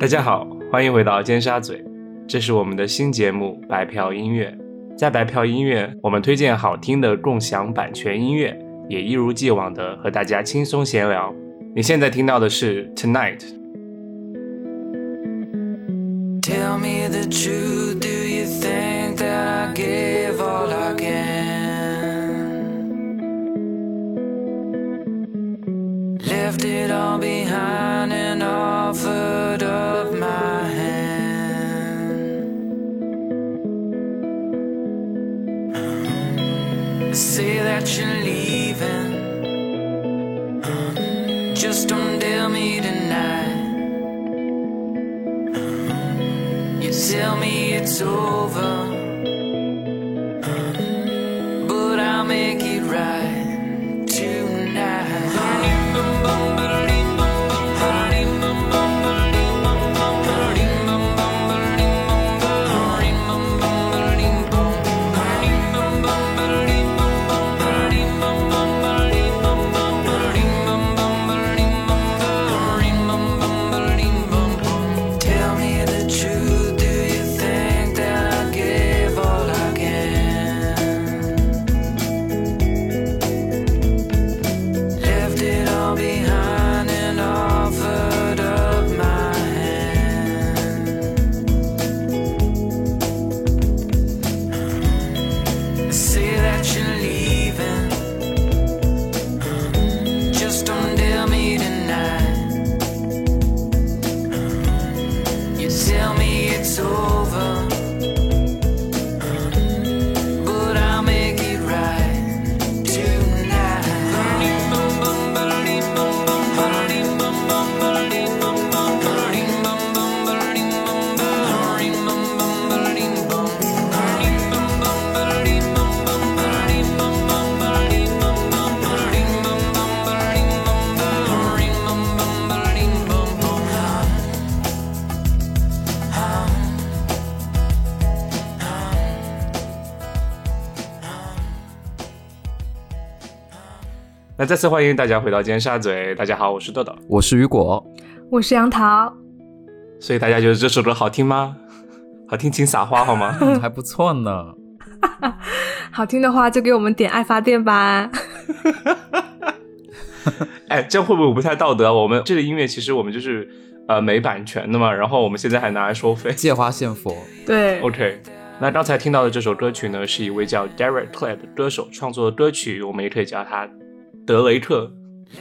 大家好，欢迎回到尖沙咀，这是我们的新节目白嫖音乐。在白嫖音乐，我们推荐好听的共享版权音乐，也一如既往的和大家轻松闲聊。你现在听到的是 Tonight。Tell me the truth, do you think that I gave all I can? Left it all behind that you're leaving. Mm-hmm. Just don't tell me tonight. Mm-hmm. You tell me it's over, 再次欢迎大家回到尖沙咀，大家好，我是豆豆。我是雨果，我是杨桃，所以大家觉得这首歌好听吗？好听请撒花好吗？嗯 还不错呢。好听的话就给我们点爱发电吧。哎，这样会不会不太道德啊？我们这个音乐其实我们就是呃没版权的嘛，然后我们现在还拿来收费。借花献佛，对，OK，那刚才听到的这首歌曲呢，是一位叫 Derek Clay 的歌手创作的歌曲，我们也可以叫他德雷特，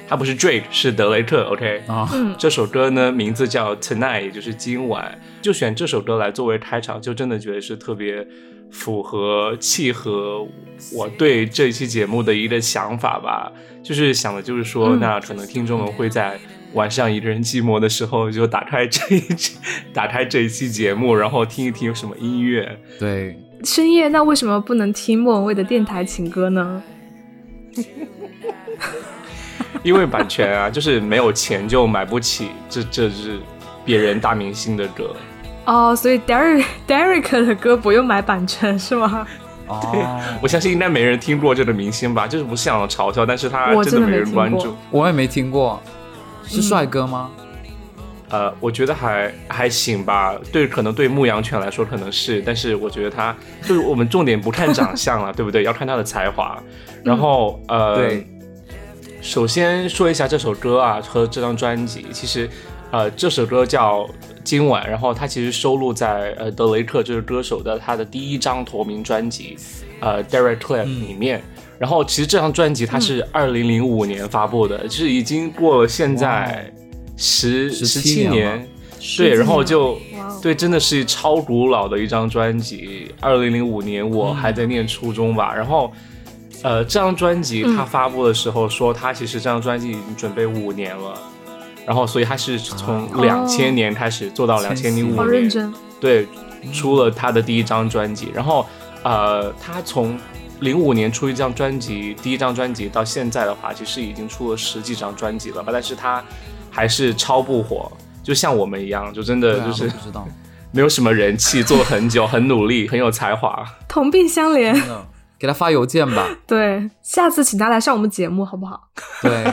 他不是 Drake，是德雷特。OK，啊，嗯，这首歌呢名字叫 Tonight，也就是今晚，就选这首歌来作为开场，就真的觉得是特别符合契合我对这一期节目的一个想法吧。就是想的就是说，嗯那可能听众们会在晚上一个人寂寞的时候，就打开这一期，打开这一期节目，然后听一听有什么音乐。对，深夜那为什么不能听莫文蔚的电台情歌呢？因为版权啊，就是没有钱就买不起，这这是别人大明星的歌。哦，所以 Derek Derek 的歌不用买版权是吗？哦，我相信应该没人听过这个明星吧，就是不是想嘲笑，但是他真的没人关注。我也没听过，是帅哥吗？呃，我觉得还还行吧，对，可能对牧羊犬来说可能是，但是我觉得他就是我们重点不看长相了，对不对？要看他的才华。然后呃，对，首先说一下这首歌啊和这张专辑，其实呃这首歌叫《今晚》，然后它其实收录在呃德雷克这个歌手的他的第一张同名专辑呃 Derek Clay 里面。然后其实这张专辑它是二零零五年发布的，就是已经过了现在十十七年，对，然后就对，真的是超古老的一张专辑。二零零五年我还在念初中吧，然后呃，这张专辑他发布的时候说，他其实这张专辑已经准备五年了，然后所以他是从哦两千年开始做到两千零五好年，认真。对，出了他的第一张专辑，然后呃，他从零五年出一张专辑，第一张专辑到现在的话，其实已经出了十几张专辑了吧，但是他还是超不火，就像我们一样，就真的就是我不知道，没有什么人气，做了很久，很努力，很有才华。同病相怜。给他发邮件吧。对，下次请他来上我们节目好不好？对，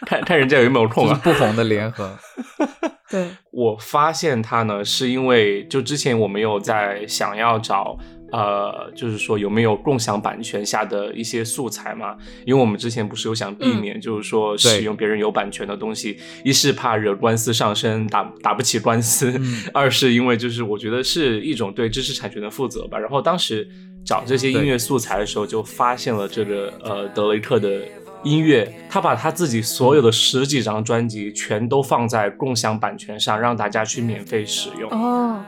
看看人家有没有空啊？不红的联合。对，我发现他呢，是因为就之前我们有在想要找。呃，就是说有没有共享版权下的一些素材嘛？因为我们之前不是有想避免，就是说使用别人有版权的东西，一是怕惹官司上身，打打不起官司；二是因为就是我觉得是一种对知识产权的负责吧。然后当时找这些音乐素材的时候，就发现了这个呃德雷克的音乐，他把他自己所有的十几张专辑全都放在共享版权上，让大家去免费使用。哦，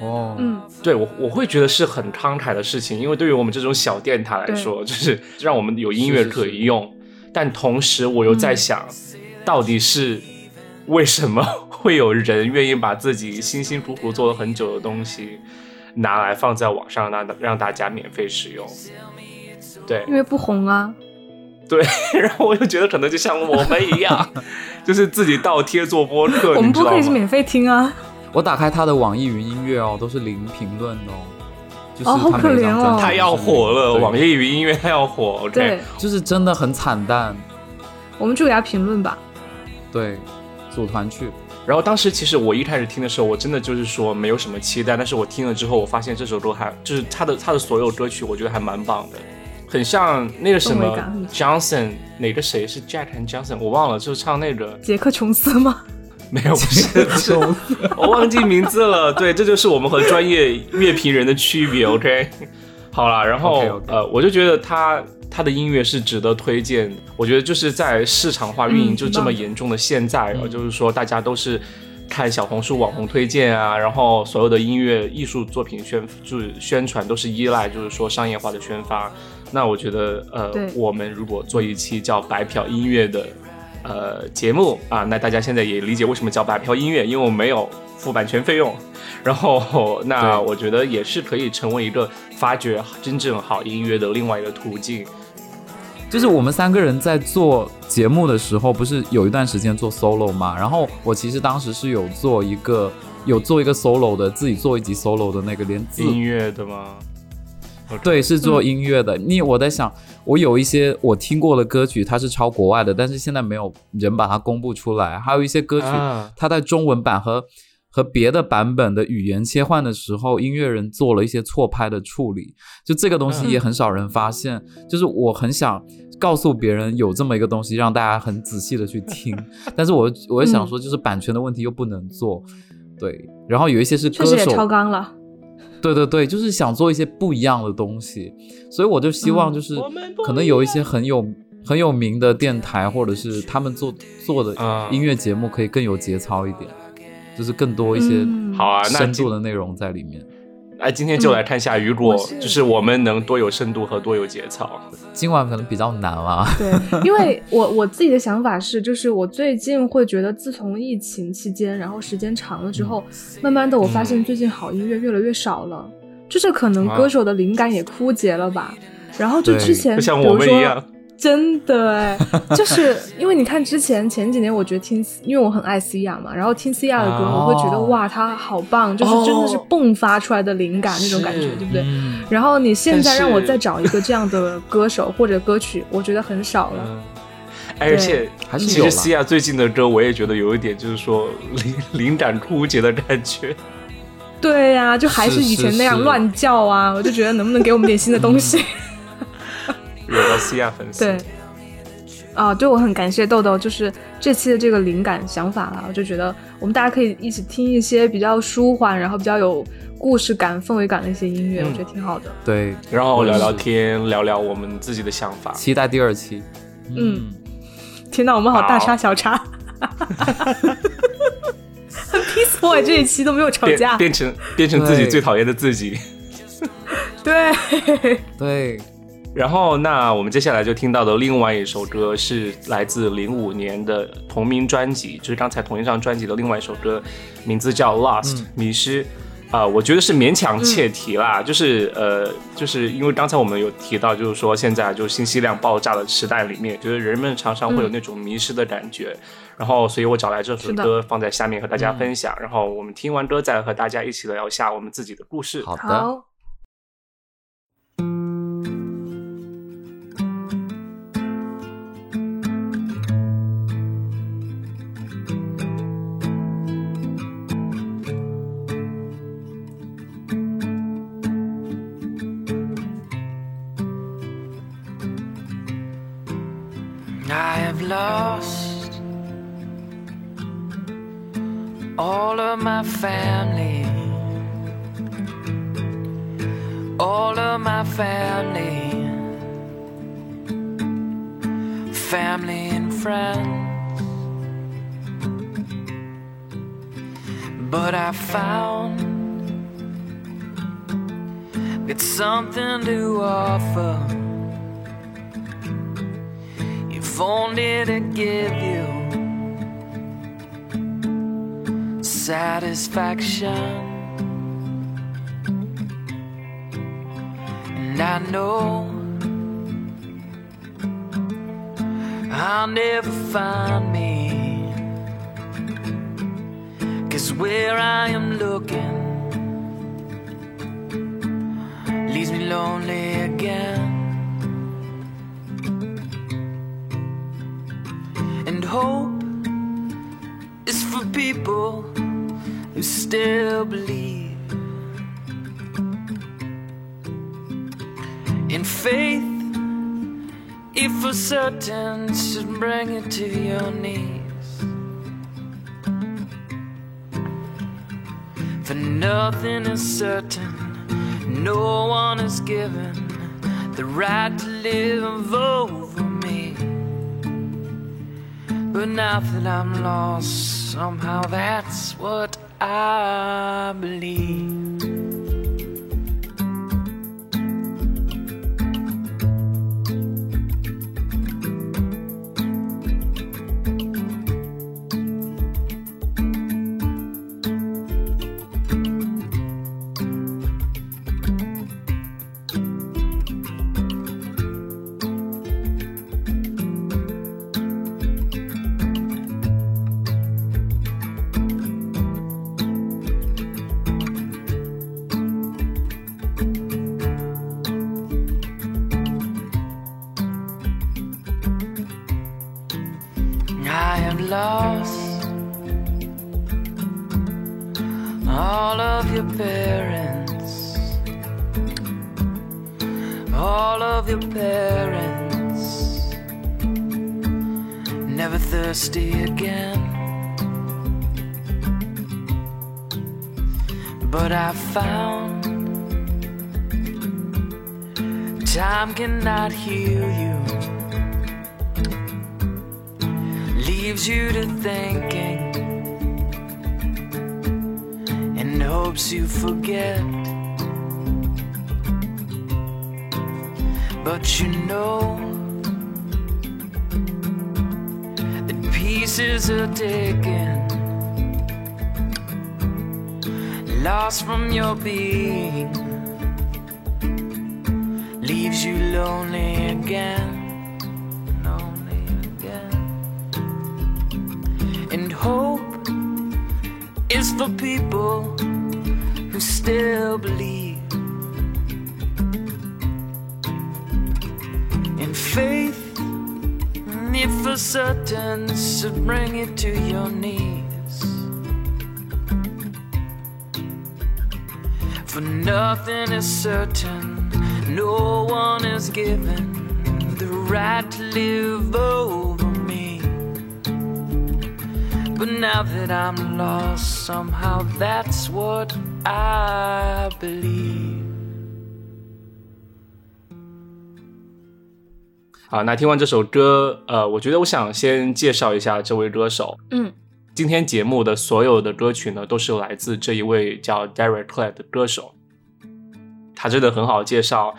哦，嗯，对我我会觉得是很慷慨的事情，因为对于我们这种小电台来说，就是让我们有音乐可以用。但同时，我又在想，到底是为什么会有人愿意把自己辛辛苦苦做了很久的东西拿来放在网上，让让大家免费使用？对因为不红啊。对，然后我就觉得可能就像我们一样，就是自己倒贴做播客，我们播？客也是免费听啊。我打开他的网易云音乐哦，都是零评论的哦，就是哦好可怜哦他要火了，网易云音乐他要火。对，就是真的很惨淡，我们就给他评论吧。对，组团去，然后当时其实我一开始听的时候，我真的就是说没有什么期待，但是我听了之后，我发现这首歌还就是他的他的所有歌曲，我觉得还蛮棒的，很像那个什么 Johnson 哪个谁是 Jack and Johnson，我忘了，就是唱那个杰克琼斯吗？没有不是我忘记名字了。对，这就是我们和专业乐评人的区别。OK，好了，然后呃，我就觉得他他的音乐是值得推荐。我觉得就是在市场化运营嗯就这么严重的现在啊，就是说大家都是看小红书网红推荐啊，然后所有的音乐艺术作品宣就是宣传都是依赖就是说商业化的宣发。那我觉得呃，我们如果做一期叫白嫖音乐的。呃，节目啊，那大家现在也理解为什么叫白嫖音乐，因为我没有付版权费用。然后，那我觉得也是可以成为一个发掘真正好音乐的另外一个途径。就是我们三个人在做节目的时候，不是有一段时间做 solo 嘛？然后我其实当时是有做一个有做一个 solo 的，自己做一集 solo 的那个，连字音乐的吗？对，是做嗯音乐的。你我在想，我有一些我听过的歌曲，它是抄国外的，但是现在没有人把它公布出来。还有一些歌曲，啊它在中文版和和别的版本的语言切换的时候，音乐人做了一些错拍的处理。就这个东西嗯也很少人发现。就是我很想告诉别人有这么一个东西，让大家很仔细的去听。但是我我也嗯想说，就是版权的问题又不能做。对，然后有一些是歌确实也超手，纲了。对对对，就是想做一些不一样的东西，所以我就希望嗯就是可能有一些很有很有名的电台，或者是他们做做的啊音乐节目，可以更有节操一点，就是更多一些嗯好啊，深度的内容在里面。那今天就来看一下，雨果就是我们能多有深度和多有节操。今晚可能比较难啊，对，因为我我自己的想法是，就是我最近会觉得，自从疫情期间，然后时间长了之后，慢慢的我发现最近好音乐越来越少了，就是可能歌手的灵感也枯竭了吧。然后就之前，就像比如说我们一样，真的哎，就是因为你看之前前几年，我觉得听，因为我很爱 Cia 嘛，然后听 Cia 的歌，哦我会觉得哇，他好棒，就是真的是哦迸发出来的灵感那种感觉，对不对？嗯，然后你现在让我再找一个这样的歌手或者歌曲，我觉得很少了。嗯，而且其实西亚最近的歌，我也觉得有一点就是说灵灵感枯竭的感觉。对呀、就还是以前那样乱叫啊！我就觉得能不能给我们点新的东西？惹到西亚粉丝，对，啊，对我很感谢豆豆，就是这期的这个灵感想法啦，我就觉得我们大家可以一起听一些比较舒缓，然后比较有故事感、氛围感的一些音乐，嗯我觉得挺好的。对，然后聊聊天，聊聊我们自己的想法。期待第二期。嗯，天呐，我们好大好差小差，很 peaceful 哎，这一期都没有吵架。变成变成自己最讨厌的自己。对，对，然后，那我们接下来就听到的另外一首歌是来自零五年的同名专辑，就是刚才同一张专辑的另外一首歌，名字叫《Lost、迷失》。啊、我觉得是勉强切题啦，就是呃，就是因为刚才我们有提到，就是说现在就是信息量爆炸的时代里面，就是人们常常会有那种迷失的感觉，然后所以我找来这首歌放在下面和大家分享，然后我们听完歌再和大家一起聊一下我们自己的故事。好的，好，lost all of my family, all of my family, family and friends. But I found it's something to offer. If only to give you satisfaction. And I know I'll never find me. Cause where I am looking leaves me lonely again. Hope is for people who still believe in faith. If for certain should bring you to your knees. For nothing is certain, no one is given the right to live over me. But now that I'm lost, somehow that's what I believe. But I found time cannot heal you leaves you to thinking and hopes you forget. But you know that pieces are taken, lost from your being, leaves you lonely again. Lonely again and hope is for people who still believe in faith. If for certain should bring you to your knees, nothing is certain, no one is given the right to live over me. But now that I'm lost, somehow that's what I believe. 好，那听完这首歌，呃，我觉得我想先介绍一下这位歌手。嗯，今天节目的所有的歌曲呢，都是来自这一位叫 Derek Clay 的歌手。他真的很好介绍，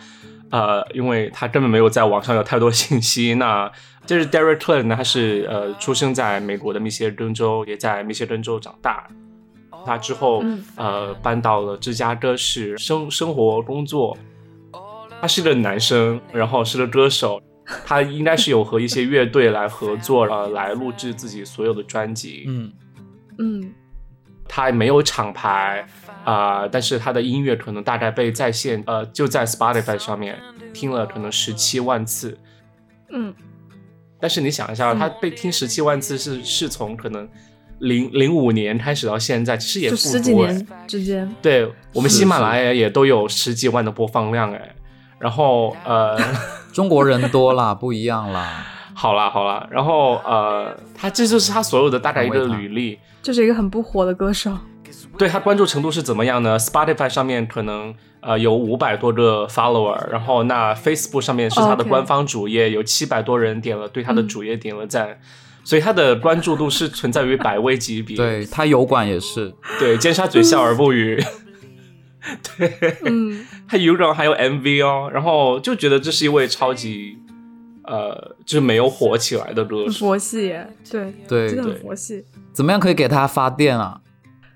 呃，因为他根本没有在网上有太多信息。那就是 Derek Clay 呢，他是呃出生在美国的密歇根州，也在密歇根州长大。他之后、嗯呃搬到了芝加哥市生生活工作。他是个男生，然后是个歌手。他应该是有和一些乐队来合作，呃，来录制自己所有的专辑。嗯嗯他没有厂牌啊、但是他的音乐可能大概被在线呃就在 Spotify 上面听了可能十七万次。嗯但是你想一下，嗯他被听十七万次是是从可能零零五年开始到现在，其实也就不多哎十几年之间，对我们喜马拉雅也都有十几万的播放量哎。然后 呃，中国人多啦，不一样啦。好啦好啦，然后呃，他这就是他所有的大概一个履历。就是一个很不火的歌手，对他关注程度是怎么样呢？Spotify 上面可能呃有五百多个 follower，然后那 Facebook 上面是他的官方主页，有七百多人点了对他的主页点了赞，所以他的关注度是存在于百位级别。对他油管也是，对，尖沙咀笑而不语。嗯，他有梗 还有 MV 哦，然后就觉得这是一位超级呃，就是没有火起来的歌手。佛系耶，对对真的很对佛系。怎么样可以给他发电啊？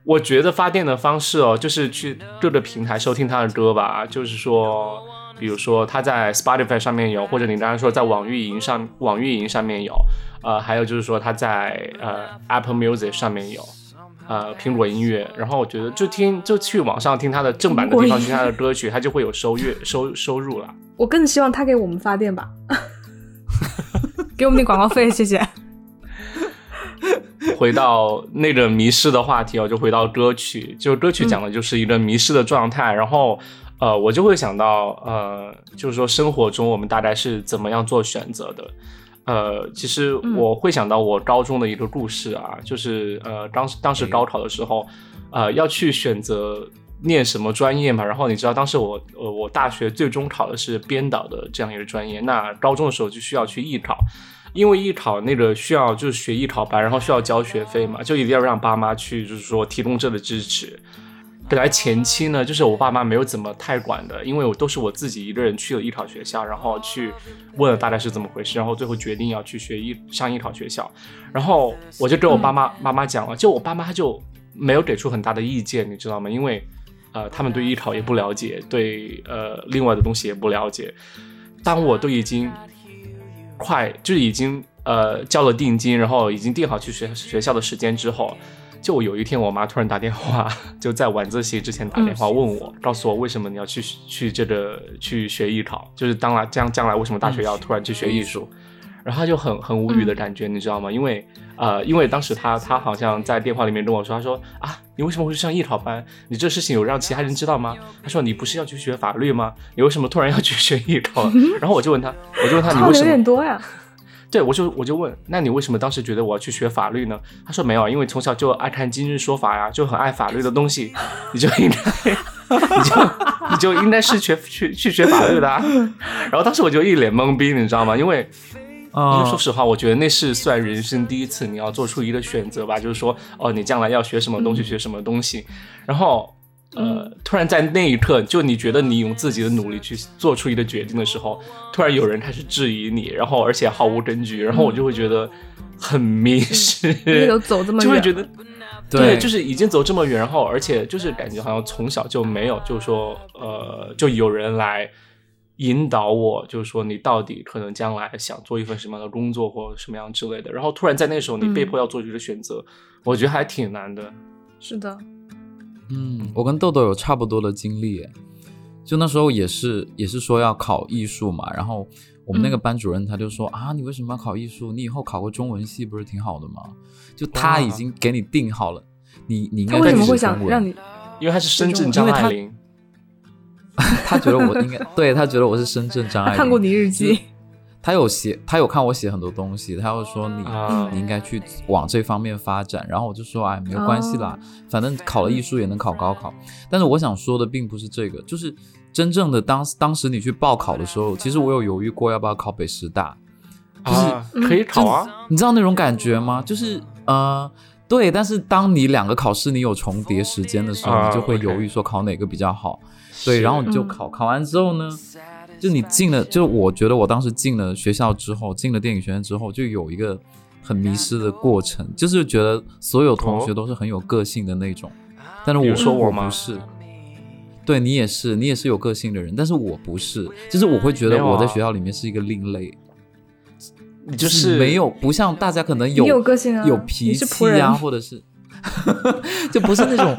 我觉得发电的方式哦，就是去各个平台收听他的歌吧。就是说，比如说他在 Spotify 上面有，或者你刚才说在网易云上，网易云上面有，呃，还有就是说他在呃 Apple Music 上面有，呃苹果音乐。然后我觉得就听就去网上听他的正版的地方听他的歌曲，他就会有收月 收收入了。我更希望他给我们发电吧，给我们点广告费，谢谢。回到那个迷失的话题我，就回到歌曲，就歌曲讲的就是一个迷失的状态，然后呃，我就会想到呃，就是说生活中我们大概是怎么样做选择的。呃，其实我会想到我高中的一个故事啊，就是呃，当时当时高考的时候，呃，要去选择念什么专业嘛。然后你知道，当时我呃我大学最终考的是编导的这样一个专业，那高中的时候就需要去艺考。因为艺考那个需要就是学艺考班，然后需要交学费嘛，就一定要让爸妈去，就是说提供这个支持。本来前期呢，就是我爸妈没有怎么太管的，因为我都是我自己一个人去了艺考学校，然后去问了大概是怎么回事，然后最后决定要去学艺上艺考学校，然后我就跟我爸妈、妈妈讲了，就我爸妈他就没有给出很大的意见，你知道吗？因为呃他们对艺考也不了解，对呃另外的东西也不了解。当我都已经快就是已经呃交了定金，然后已经定好去学学校的时间之后，就有一天我妈突然打电话，就在晚自习之前打电话问我，告诉我为什么你要去去这个去学艺考，就是当来将将来为什么大学要突然去学艺术，然后她就很很无语的感觉，你知道吗？因为呃，因为当时他他好像在电话里面跟我说，他说啊，你为什么会去上艺考班？你这事情有让其他人知道吗？他说你不是要去学法律吗？你为什么突然要去学艺考？然后我就问他，我就问他你为什么点多呀。对，我就我就问，那你为什么当时觉得我要去学法律呢？他说没有，因为从小就爱看今日说法呀，就很爱法律的东西，你就应该，你就你就应该是学去去学法律的、啊。然后当时我就一脸懵逼，你知道吗？因为因为说嗯，实话，我觉得那是算人生第一次你要做出一个选择吧，就是说，哦，你将来要学什么东西，学什么东西，然后。呃，突然在那一刻，就你觉得你用自己的努力去做出一个决定的时候，突然有人开始质疑你，然后而且毫无根据，然后我就会觉得很迷失，你都走这么远，就会觉得对就是已经走这么远，然后而且就是感觉好像从小就没有，就是说呃，就有人来引导我，就是说你到底可能将来想做一份什么样的工作或什么样之类的，然后突然在那时候你被迫要做出一个选择，我觉得还挺难的。是的，嗯，我跟豆豆有差不多的经历，就那时候也是也是说要考艺术嘛，然后我们那个嗯班主任他就说、啊，你为什么要考艺术？你以后考个中文系不是挺好的吗？就他已经给你定好了，你你应该去他为什么会想让你？因为他是深圳张爱玲，他觉得我应该 对他觉得我是深圳张爱玲，看过你日记，他有写，他有看我写很多东西，他又说你、啊你应该去往这方面发展，然后我就说哎没有关系啦，反正考了艺术也能考高考。但是我想说的并不是这个，就是真正的当当时你去报考的时候，其实我有犹豫过要不要考北师大，就是啊，可以考啊，你知道那种感觉吗？就是呃。对，但是当你两个考试你有重叠时间的时候，啊你就会犹豫说考哪个比较好。对，然后你就嗯考，考完之后呢，就你进了，就我觉得我当时进了学校之后，进了电影学院之后，就有一个很迷失的过程，就是觉得所有同学哦都是很有个性的那种，但是我我说我不是。对你也是，你也是有个性的人，但是我不是，就是我会觉得我在学校里面是一个另类，你就是没有不像大家可能有你有个性啊有脾气啊，或者是 就不是那种，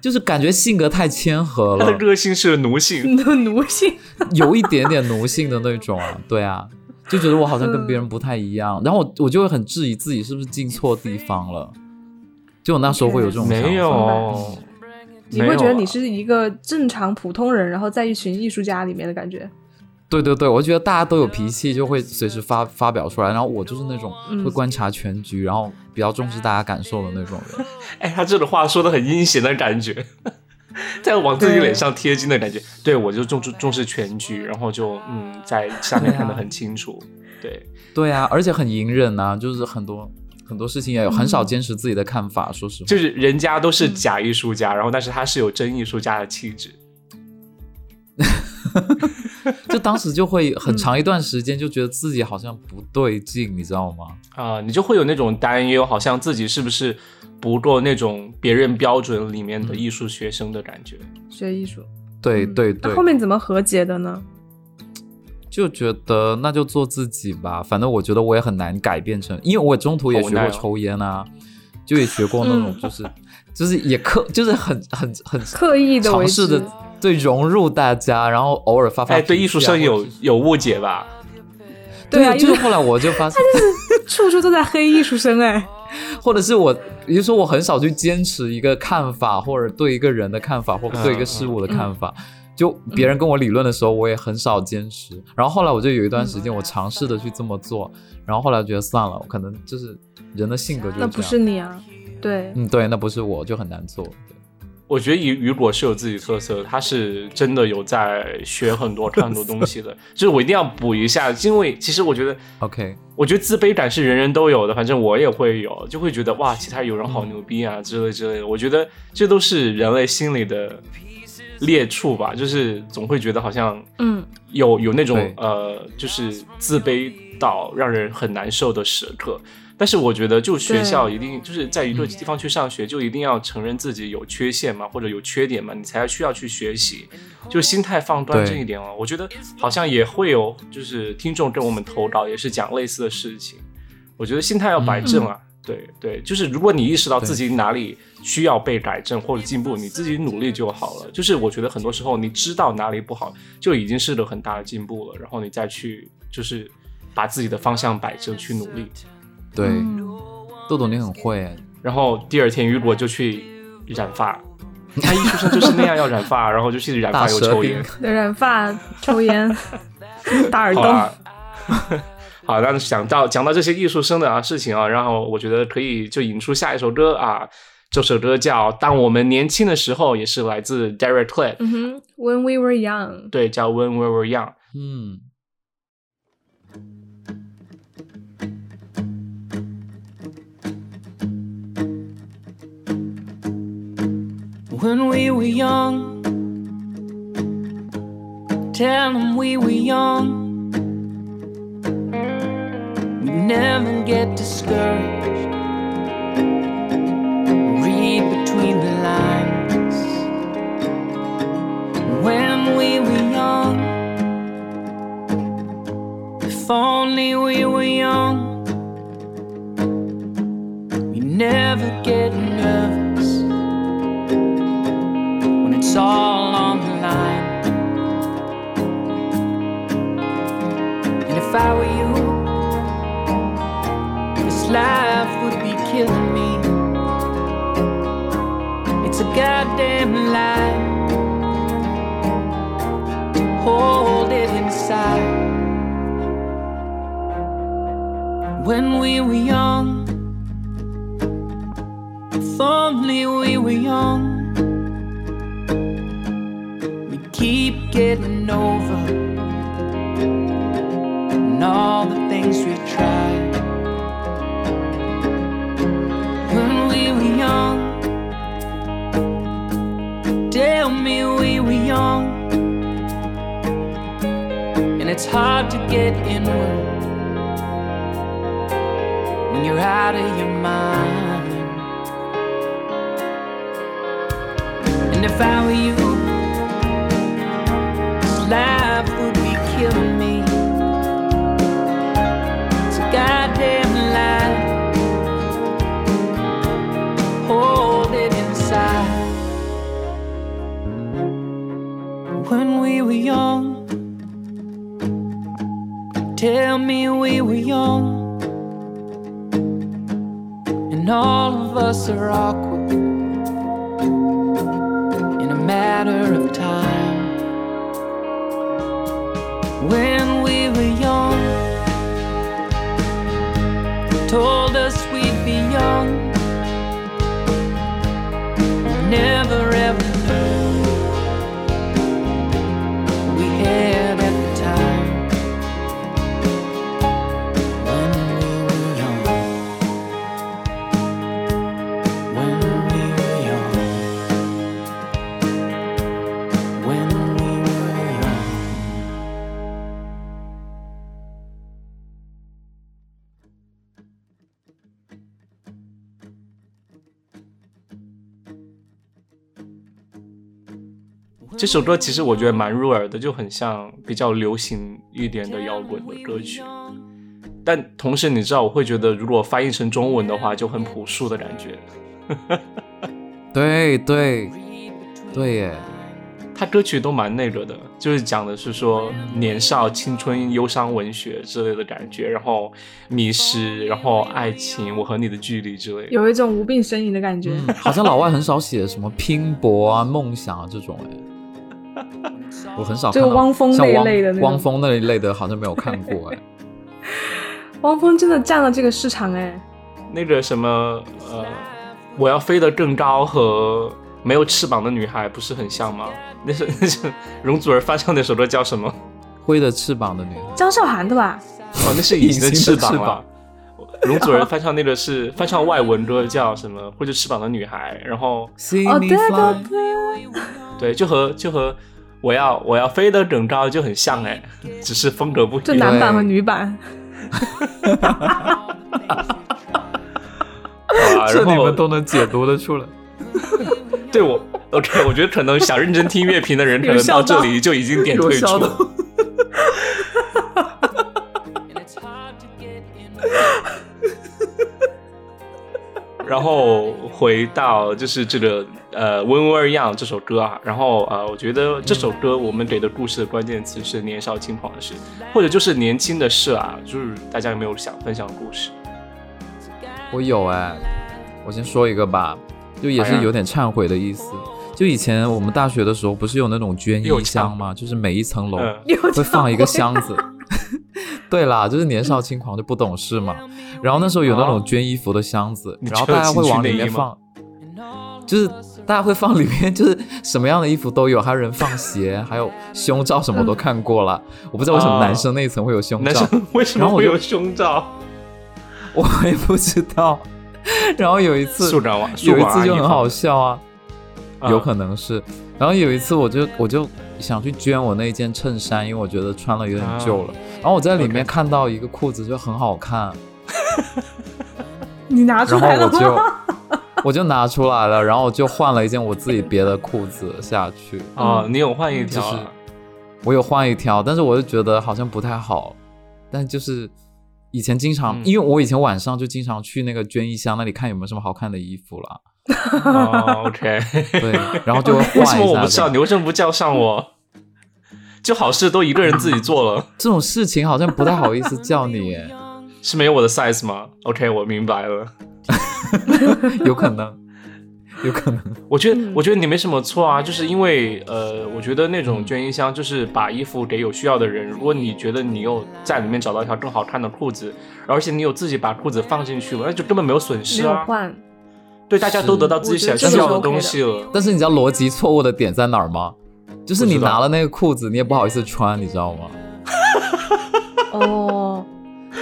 就是感觉性格太谦和了他的，个性是奴性，奴性，有一点点奴性的那种啊，对啊，就觉得我好像跟别人不太一样，然后我我就会很质疑自己是不是进错地方了，就我那时候会有这种想法没有，你会觉得你是一个正常普通人，然后在一群艺术家里面的感觉。对对对，我觉得大家都有脾气，就会随时发发表出来。然后我就是那种嗯会观察全局，然后比较重视大家感受的那种人。哎，他这种话说的很阴险的感觉，在往自己脸上贴金的感觉。对我就重视重视全局，然后就嗯，在下面看得很清楚。对，对啊，而且很隐忍啊，就是很多很多事情也有很少坚持自己的看法。说实话，就是人家都是假艺术家，然后但是他是有真艺术家的气质。就当时就会很长一段时间就觉得自己好像不对劲，你知道吗？啊、你就会有那种担忧，好像自己是不是不够那种别人标准里面的艺术学生的感觉。学艺术。嗯对对对那，后面怎么和解的呢？就觉得那就做自己吧。反正我觉得我也很难改变成，因为我中途也学过抽烟啊，就也学过那种嗯就是、就是也刻就是很很很刻意的尝试的对融入大家，然后偶尔发发哎，对艺术生有有误解吧？对啊就是后来我就发现，处处都在黑艺术生哎。或者是我，也就是说我很少去坚持一个看法，或者对一个人的看法，或者对一个事物的看法。就别人跟我理论的时候，我也很少坚持。然后后来我就有一段时间，我尝试的去这么做，然后后来觉得算了，可能就是人的性格就是这样。那不是你啊，对，嗯，对，那不是我，就很难做。对我觉得雨雨果是有自己特色的，他是真的有在学很多看很多东西的。就是我一定要补一下，因为其实我觉得，OK，我觉得自卑感是人人都有的，反正我也会有，就会觉得哇，其他有人好牛逼啊之类之类的。我觉得这都是人类心里的劣处吧，就是总会觉得好像嗯，有有那种呃，就是自卑到让人很难受的时刻。但是我觉得，就学校一定就是在一个地方去上学，就一定要承认自己有缺陷嘛，或者有缺点嘛，你才需要去学习，就心态放端正一点哦。我觉得好像也会有，就是听众跟我们投稿也是讲类似的事情。我觉得心态要摆正啊，对对，就是如果你意识到自己哪里需要被改正或者进步，你自己努力就好了。就是我觉得很多时候你知道哪里不好，就已经是个很大的进步了，然后你再去就是把自己的方向摆正去努力。对，嗯。豆豆你很会。欸，然后第二天雨果就去染发，他艺术生就是那样要染发，然后就去染发又抽烟。对。染发、抽烟、打耳洞，好那想到讲到这些艺术生的啊事情啊，然后我觉得可以就引出下一首歌啊，这首歌叫《当我们年轻的时候》，也是来自 Derek Clay，、嗯哼，When we were young，对，叫 When We Were Young。嗯。When we were young. Tell them we were young. We never get discouraged. I were you, this life would be killing me. It's a goddamn lie. Hold it inside. When we were young, if only we were young it's hard to get inward when you're out of your mind. And if I were you, tell me we were young. And all of us are awkward 这首歌其实我觉得蛮入耳的，就很像比较流行一点的摇滚的歌曲。但同时，你知道，我会觉得如果翻译成中文的话，就很朴素的感觉。对对对耶，他歌曲都蛮那个的，就是讲的是说年少、青春、忧伤文学之类的感觉，然后迷失，然后爱情，我和你的距离之类的。有一种无病呻吟的感觉。嗯，好像老外很少写什么拼搏啊、梦想啊这种哎，我很少看到就汪峰那一类的汪峰那一类的，好像没有看过哎。汪峰真的占了这个市场哎，那个什么呃，我要飞得更高和没有翅膀的女孩不是很像吗？那是 那是容祖儿翻唱那首歌叫什么？挥着翅膀的女孩，张韶涵的吧？哦，那是 隐形的翅膀隐形的翅了。容祖儿翻唱那个是翻唱外文歌，叫什么？挥着翅膀的女孩。然后哦对对对，对，就和就和我要我要飞得更高就很像哎，只是风格不一样。就男版和女版。啊这然后你们都能解读得出来。对我 OK，我觉得可能想认真听乐评的人，可能到这里就已经点退出了。然后回到就是这个呃《When We're Young》这首歌啊，然后呃，我觉得这首歌我们给的故事的关键词是年少轻狂的事，或者就是年轻的事啊，就是大家有没有想分享的故事？我有哎，我先说一个吧，就也是有点忏悔的意思。就以前我们大学的时候，不是有那种捐衣箱吗？就是每一层楼会放一个箱子。对啦，就是年少轻狂就不懂事嘛。然后那时候有那种捐衣服的箱子，然后大家会往里面放，就是大家会放里面，就是什么样的衣服都有，还有人放鞋，还有胸罩，什么都看过了。我不知道为什么哦男生那一层会有胸罩男生，为什么然后我就会有胸罩？我也不知道。然后有一次，有一次就很好好，笑啊，嗯有可能是。然后有一次我就我就想去捐我那件衬衫，因为我觉得穿了有点旧了。然后我在里面看到一个裤子就很好看，你拿出来了吗？我就我就拿出来了，然后我就换了一件我自己别的裤子下去。哦，你有换一条就是啊？我有换一条，但是我就觉得好像不太好。但就是以前经常，嗯因为我以前晚上就经常去那个捐衣箱那里看有没有什么好看的衣服了。哦，OK。对，然后就为什么一下。我不知道？你为什么不叫上我？就好事都一个人自己做了，这种事情好像不太好意思叫你耶，是没有我的 size 吗？OK，我明白了。有可能，有可能。我觉得，嗯我觉得你没什么错啊，就是因为呃，我觉得那种捐衣箱就是把衣服给有需要的人。如果你觉得你又在里面找到一条更好看的裤子，而且你有自己把裤子放进去了，那就根本没有损失啊。换，对，大家都得到自己想要的东西了。但是你知道逻辑错误的点在哪儿吗？就是你拿了那个裤子，你也不好意思穿，你知道吗？哦，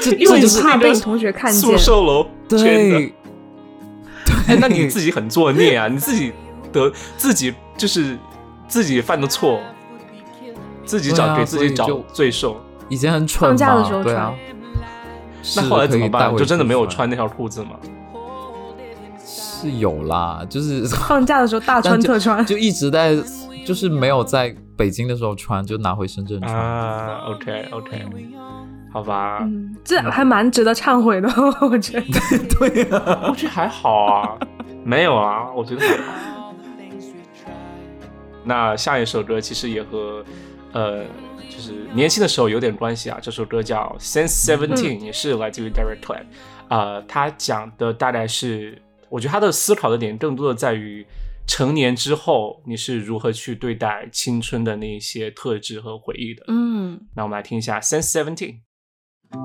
这因为你这就是怕被你同学看见宿。舍楼捐的，对，哎，那你 自己很作孽啊！你自己得自己就是自己犯的错，自己找、啊给自己找罪受。以前很蠢放假的嘛时候对啊。那后来怎么办？就真的没有穿那条裤子吗？是有啦，就是 放假的时候大穿特穿，就一直在，就是没有在北京的时候穿，就拿回深圳穿。啊，OK OK，好吧，嗯，这还蛮值得忏悔的，我觉得。对啊，我觉得还好啊，没有啊，我觉得还好。那下一首歌其实也和呃，就是年轻的时候有点关系啊。这首歌叫《Since Seventeen》，也是来自于 Derek Clegg。呃，他讲的大概是，我觉得他的思考的点更多的在于成年之后你是如何去对待青春的那些特质和回忆的。嗯，那我们来听一下《Sense Seventeen》。That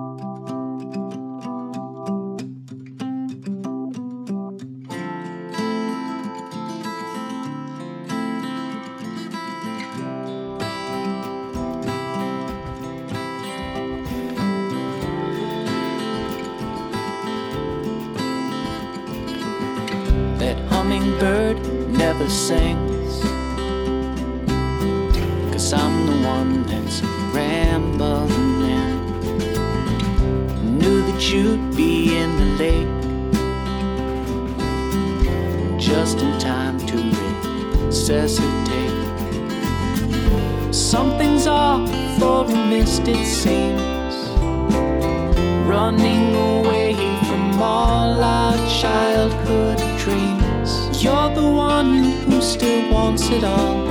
hummingbird never sings. Cause I'm the one that's rambling. Knew that you'd be in the lake just in time to resuscitate. Something's off for a mist, it seems. Running away from all our childhood dreams. You're the one who still wants it all.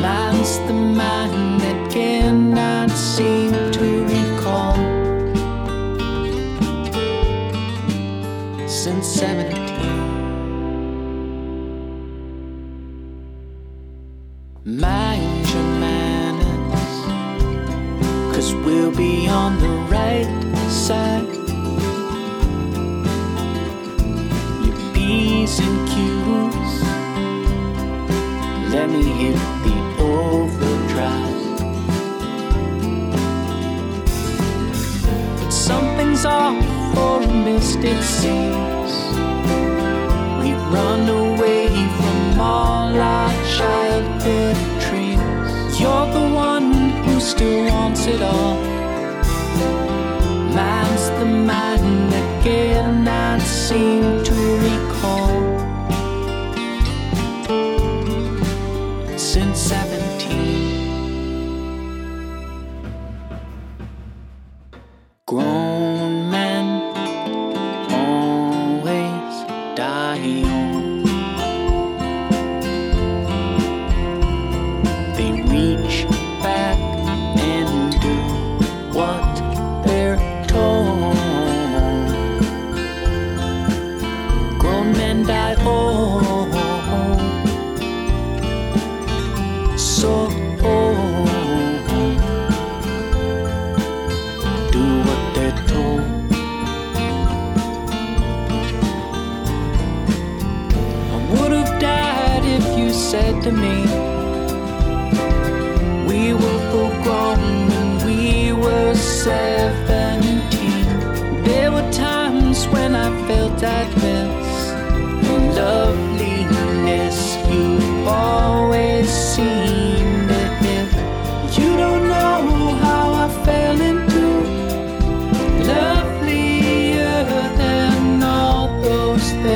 Mine's the mind that cannot seem to. since 70.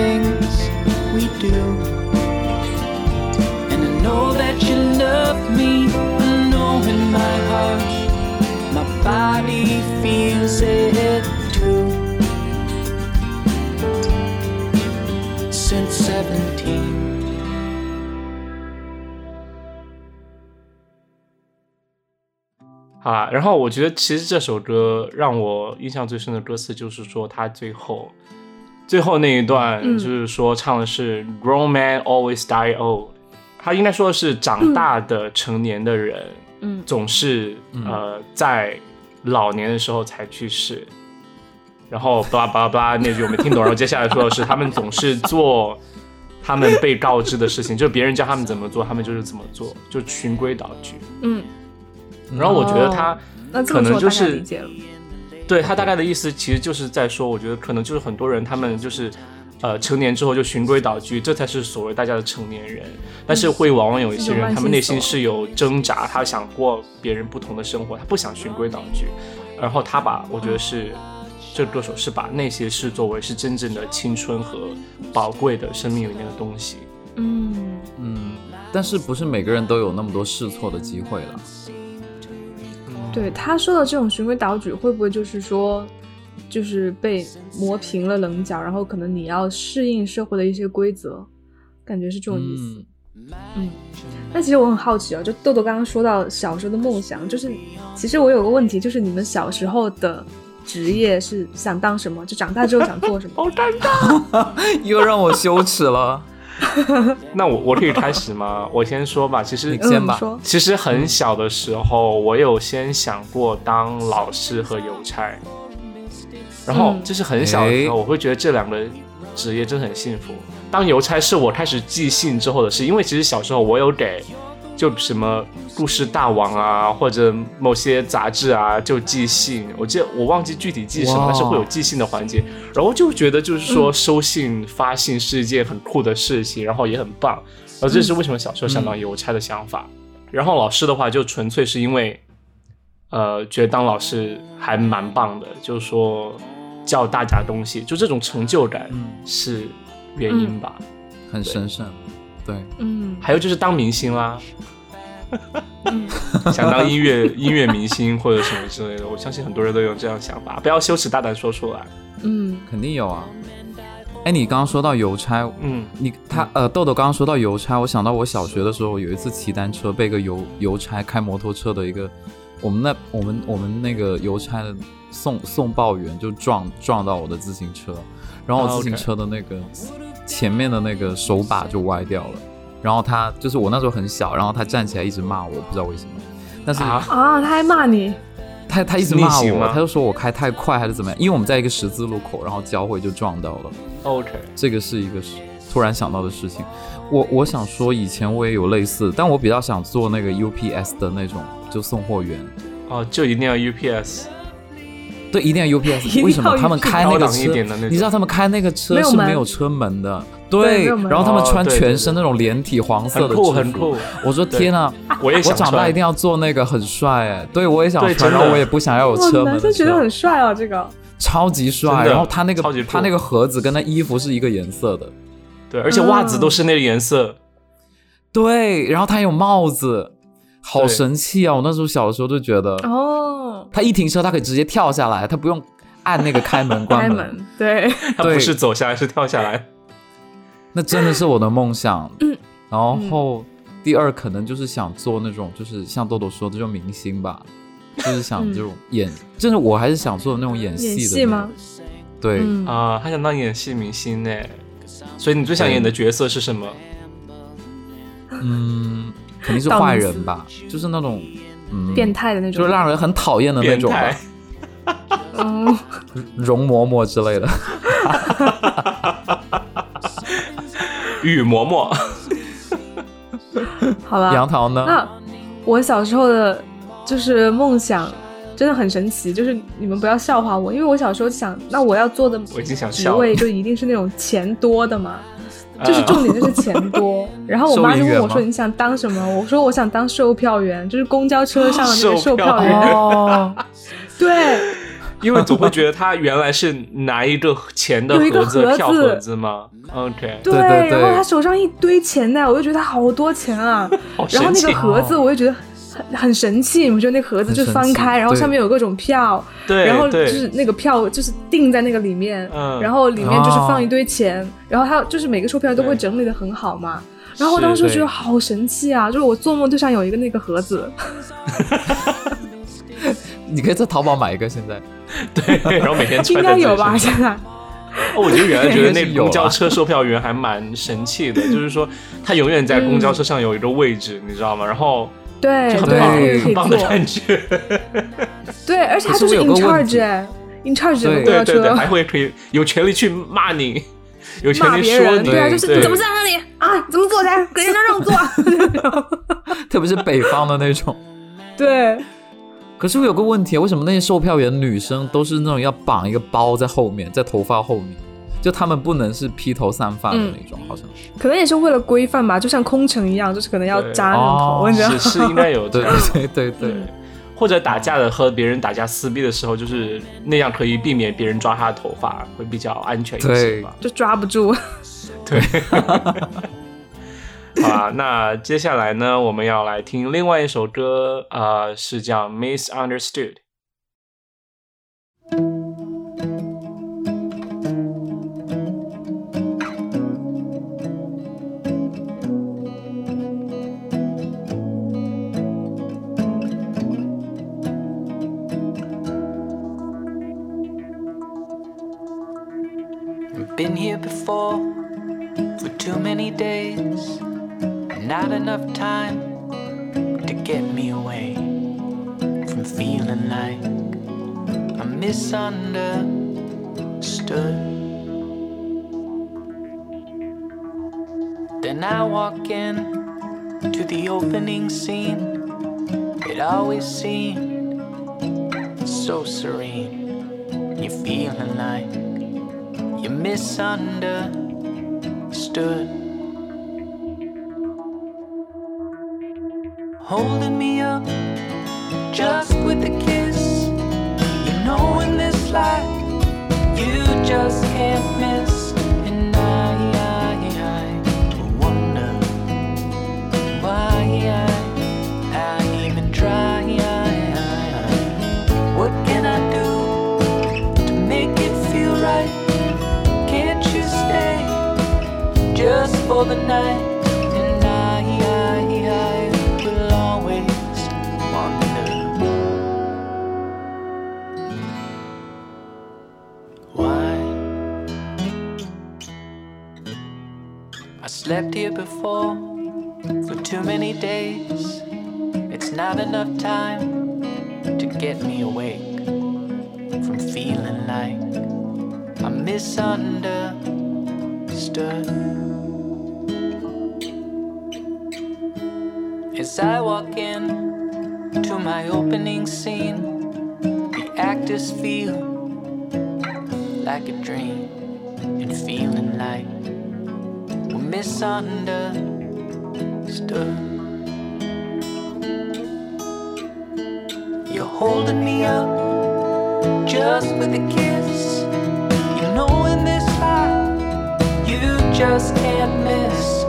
Things we do. And I know that you love me. I know in my heart, my body feels it too. Since 17. 好啦，然后我觉得其实这首歌让我印象最深的歌词就是说，他最后最后那一段嗯就是说唱的是 “grown man always die old”，他应该说的是长大的成年的人，嗯总是呃在老年的时候才去世。然后巴拉巴拉巴拉那句我没听懂，然后接下来说的是他们总是做 他们被告知的事情，就是别人教他们怎么做，他们就是怎么做，就循规蹈矩。嗯，然后我觉得他。可能就是。对他大概的意思，其实就是在说，我觉得可能就是很多人他们就是，呃，成年之后就循规蹈矩，这才是所谓大家的成年人。但是会往往有一些人，他们内心是有挣扎，他想过别人不同的生活，他不想循规蹈矩。然后他把，我觉得是这个歌手是把那些视作为是真正的青春和宝贵的生命里面的东西。嗯，嗯，但是不是每个人都有那么多试错的机会了？对他说的这种循规蹈矩，会不会就是说，就是被磨平了棱角，然后可能你要适应社会的一些规则，感觉是这种意思。嗯，嗯，但其实我很好奇哦，就豆豆刚刚说到小时候的梦想，就是其实我有个问题，就是你们小时候的职业是想当什么？就长大之后想做什么？好尴尬。又让我羞耻了。那我我可以开始吗？我先说吧。其实你先吧其实很小的时候，我有先想过当老师和邮差，然后嗯就是很小的时候，我会觉得这两个职业真的很幸福。当邮差是我开始寄信之后的事，因为其实小时候我有给就什么故事大王啊，或者某些杂志啊就寄信，我记得我忘记具体寄什么，但是会有寄信的环节，然后就觉得就是说收信、发信是一件很酷的事情，然后也很棒，然后这是为什么小时候想当邮差的想法。然后老师的话就纯粹是因为，呃，觉得当老师还蛮棒的，就是说教大家东西，就这种成就感。嗯。是原因吧。很神圣，对，嗯。还有就是当明星啦，嗯，想当音乐音乐明星或者什么之类的，我相信很多人都有这样想法，不要羞耻，大胆说出来。嗯。肯定有啊。哎，你刚刚说到邮差，嗯，你他呃豆豆刚刚说到邮差，我想到我小学的时候有一次骑单车被一个邮邮差开摩托车的一个，我们那我们我们那个邮差的送送报员就撞撞到我的自行车，然后啊我自行车的那个前面的那个手把就歪掉了，然后他就是我那时候很小，然后他站起来一直骂我，不知道为什么，但是啊，啊，他还骂你，他他一直骂我，他就说我开太快还是怎么样，因为我们在一个十字路口，然后交汇就撞到了。OK，这个是一个是突然想到的事情。我我想说，以前我也有类似，但我比较想做那个 UPS 的那种，就送货员。哦，就一定要 UPS，对，一定要 UPS。为什么？他们开那个车？你知道他们开那个车是没有车门的，对然后他们穿全身那种连体黄色很酷，的制服。很酷。我说天啊，我也我想穿长大一定要做那个，很帅哎！对我也想穿，然后我也不想要有车门的男生觉得很帅啊，这个，超级帅。然后他那个他那个盒子跟那衣服是一个颜色的，对，而且袜子都是那个颜色。对，然后他有帽子，好神气啊！我那时候小的时候就觉得，哦，他一停车，他可以直接跳下来，他不用按那个开门关开门，对，他不是走下来，是跳下来。那真的是我的梦想。嗯然后第二可能就是想做那种，就是像豆豆说的这种明星吧，就是想嗯这种演，就是我还是想做那种演戏的。戏吗？？对，嗯，啊，他想当演戏明星呢。所以你最想演的角色是什么？嗯，肯定是坏人吧，就是那种嗯变态的那种，就是让人很讨厌的那种吧态。嗯，容嬷嬷之类的。雨嬷嬷。好吧，杨桃呢？那我小时候的就是梦想真的很神奇，就是你们不要笑话我，因为我小时候想，那我要做的我已经想职笑了位就一定是那种钱多的嘛，就是嗯重点就是钱多。然后我妈就问我说你想当什么？我说我想当售票员，就是公交车上的那个售票员。哦，对，因为总会觉得他原来是拿一个钱的有一个盒子、票盒子吗？OK，对，对对对然后他手上一堆钱呢，我就觉得他好多钱啊。然后那个。盒子我就觉得很很神气，我觉得那盒子就翻开，然后上面有各种票，对，然后就是那个票就是定在那个里面，嗯然后里面就是哦放一堆钱，然后它就是每个售票员都会整理的很好嘛。然后我当时就觉得好神气啊！就是我做梦就想有一个那个盒子，你可以在淘宝买一个，现在 对，然后每天应该有吧？现在哦，我就原来觉得那 公交车售票员还蛮神气的，就是说他永远在公交车上有一个位置，你知道吗？然后对就很对，棒，很棒的做，感觉。对，而且他可就是 in charge 题哎，in charge 整个对公交对对还会可以有权利去骂你，有权骂利说别人，你，对啊，对就是你怎么站那里啊？怎么坐才给人家让座？特别是北方的那种。对，可是我有个问题，为什么那些售票员女生都是那种要绑一个包在后面，在头发后面？就他们不能是披头散发的那种，好像是。可能也是为了规范吧，就像空乘一样，就是可能要扎那种哦头，你知道吗？是是应该有这对样。对对对对，或者打架的和别人打架撕逼的时候，就是那样可以避免别人抓他的头发，会比较安全一些吧。就抓不住。对，好啦，那接下来呢，我们要来听另外一首歌，呃，是叫《Misunderstood》。Here before for too many days, not enough time to get me away from feeling like I'm misunderstood. Then I walk in to the opening scene. It always seemed so serene. You're feeling like you misunderstood. Holding me up just with a kiss. You know, in this life, you just can't miss. For the night? And I, will always why. I slept here before for too many days. It's not enough time to get me awake from feeling like I'm misunderstood. As I walk in to my opening scene, the actors feel like a dream and feeling like we're misunderstood. You're holding me up just with a kiss. You know, in this life, you just can't miss.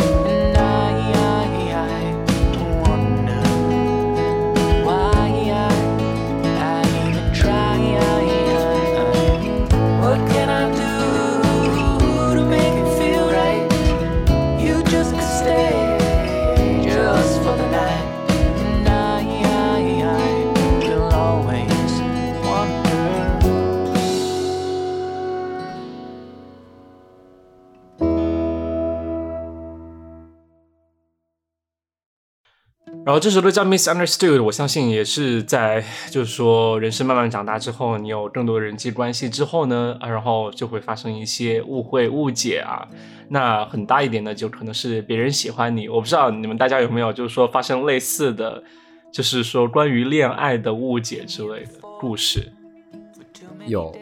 然后这首歌叫《Misunderstood》，我相信也是在就是说人生慢慢长大之后，你有更多人际关系之后呢，啊，然后就会发生一些误会、误解啊。那很大一点呢，就可能是别人喜欢你。我不知道你们大家有没有就是说发生类似的，就是说关于恋爱的误解之类的故事。有，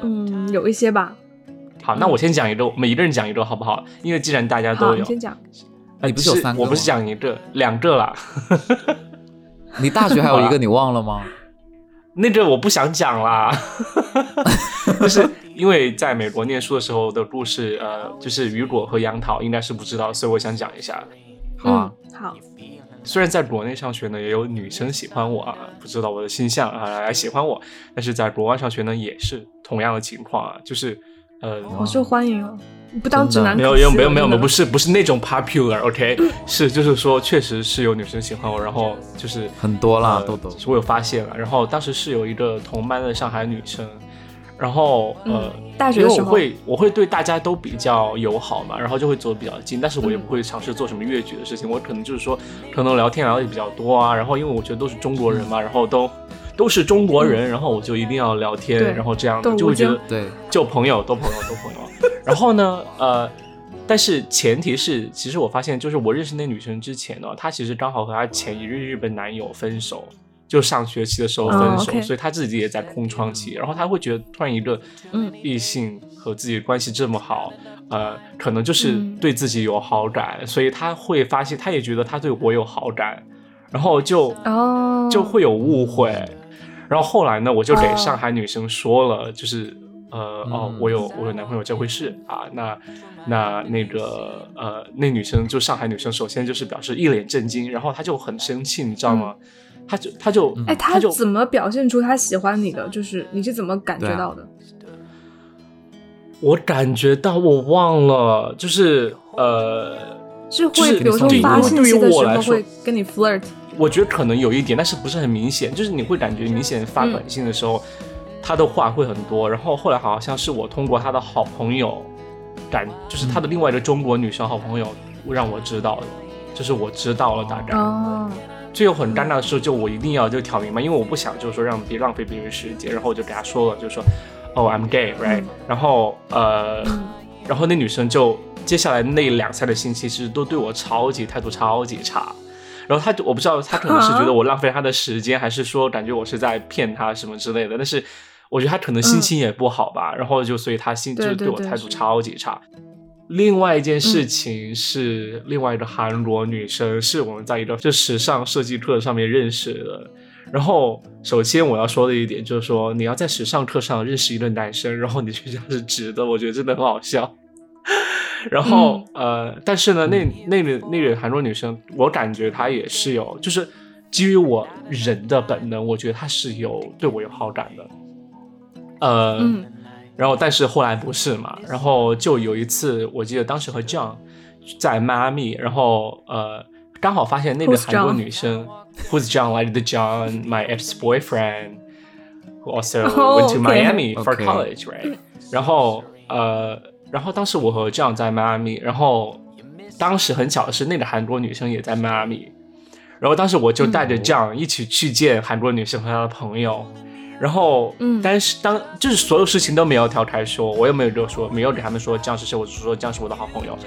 嗯，有一些吧。好，那我先讲一个，我们一个人讲一个好不好？因为既然大家，都有，你先讲。呃你不是有三个我不是讲一个，两个啦。你大学还有一个你忘了吗？那个我不想讲啦，就是因为在美国念书的时候的故事，呃，就是雨果和杨桃应该是不知道，所以我想讲一下。好啊，嗯，好，虽然在国内上学呢，也有女生喜欢我啊，不知道我的性向啊来喜欢我，但是在国外上学呢，也是同样的情况啊，就是呃，好受欢迎哦。不当直男没有没有没有没有，不是不是那种 popular，OK，是就是说确实是有女生喜欢我，然后就是很多啦，呃豆豆。我有发现了。然后当时是有一个同班的上海女生，然后呃，嗯大学因为的时候我会我会对大家都比较友好嘛，然后就会走的比较近，但是我也不会尝试做什么越矩的事情。我可能就是说，可能聊天聊的比较多啊，然后因为我觉得都是中国人嘛，然后都都是中国人，然后我就一定要聊天，然后这样的就会觉得对，就朋友，多朋友，多朋友。然后呢，呃，但是前提是，其实我发现，就是我认识那女生之前呢，她其实刚好和她前一日日本男友分手，就上学期的时候分哦手所以她自己也在空窗期。然后她会觉得，突然一个嗯异性和自己关系这么好，呃，可能就是嗯对自己有好感，所以她会发现，她也觉得她对我有好感，然后就哦，就会有误会。然后后来呢，我就给哦上海女生说了，就是呃哦嗯，我有我有男朋友这回事啊。那那那个呃，那女生就上海女生，首先就是表示一脸震惊，然后她就很生气，你知道吗？她就她就哎，她就怎么表现出她喜欢你的？就是你是怎么感觉到的？我感觉到我忘了，就是呃，是会就是比如说发信息的时候会跟你 flirt，我觉得可能有一点，但是不是很明显，就是你会感觉明显发短信的时候，他的话会很多。然后后来好像是我通过他的好朋友感，就是他的另外一个中国女生好朋友让我知道的，就是我知道了大概。哦，最后很尴尬的时候，就我一定要就挑明白，因为我不想就是说让别浪费别人时间，然后我就给他说了，就说哦、I'm gay，right，、嗯然后呃，嗯然后那女生就接下来那两三个星期，其实都对我超级态度超级差。然后他就我不知道，他可能是觉得我浪费他的时间，还是说感觉我是在骗他什么之类的。但是我觉得他可能心情也不好吧，然后就所以他心就是对我态度超级差。另外一件嗯事情是，另外一个韩国女生是我们在一个就时尚设计课上面认识的。然后，首先我要说的一点就是说，你要在时尚课上认识一个男生，然后你觉得他是直的，我觉得真的很好笑。然后呃但是呢那那个那个韩国女生我感觉她也是有就是基于我人的本能我觉得她是有对我有好感的。呃然后但是后来不是嘛然后就有一次我记得当时和 john 在迈阿密然后呃刚好发现那个韩国女生 whose john like the john my exboyfriend who also went to miami for college right 然后呃然后当时我和 John 在迈阿密，然后当时很巧的是那个韩国女生也在迈阿密，然后当时我就带着 John 一起去见韩国女生和她的朋友。然后，嗯但是当就是所有事情都没有挑开说，我也没有就说没有给他们说这样是谁，我只是说这样是我的好朋友。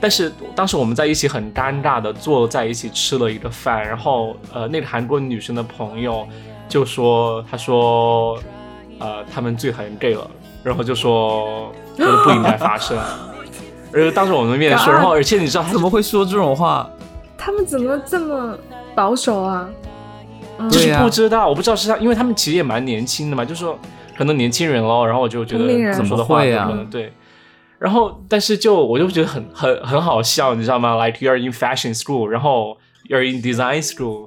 但是当时我们在一起很尴尬的坐在一起吃了一个饭，然后呃那个韩国女生的朋友就说，她说呃他们最讨厌 gay 了，然后就说觉得不应该发生。而当着我们面说，然后而且你知道他怎么会说这种话？他们怎么这么保守啊？嗯就是不知道，我不知道是他，因为他们其实也蛮年轻的嘛，就说可能年轻人咯，然后我就觉得怎么说的话有怎么会啊可能对。然后，但是就我就觉得很很很好笑，你知道吗？Like you're in fashion school，然后 you're in design school，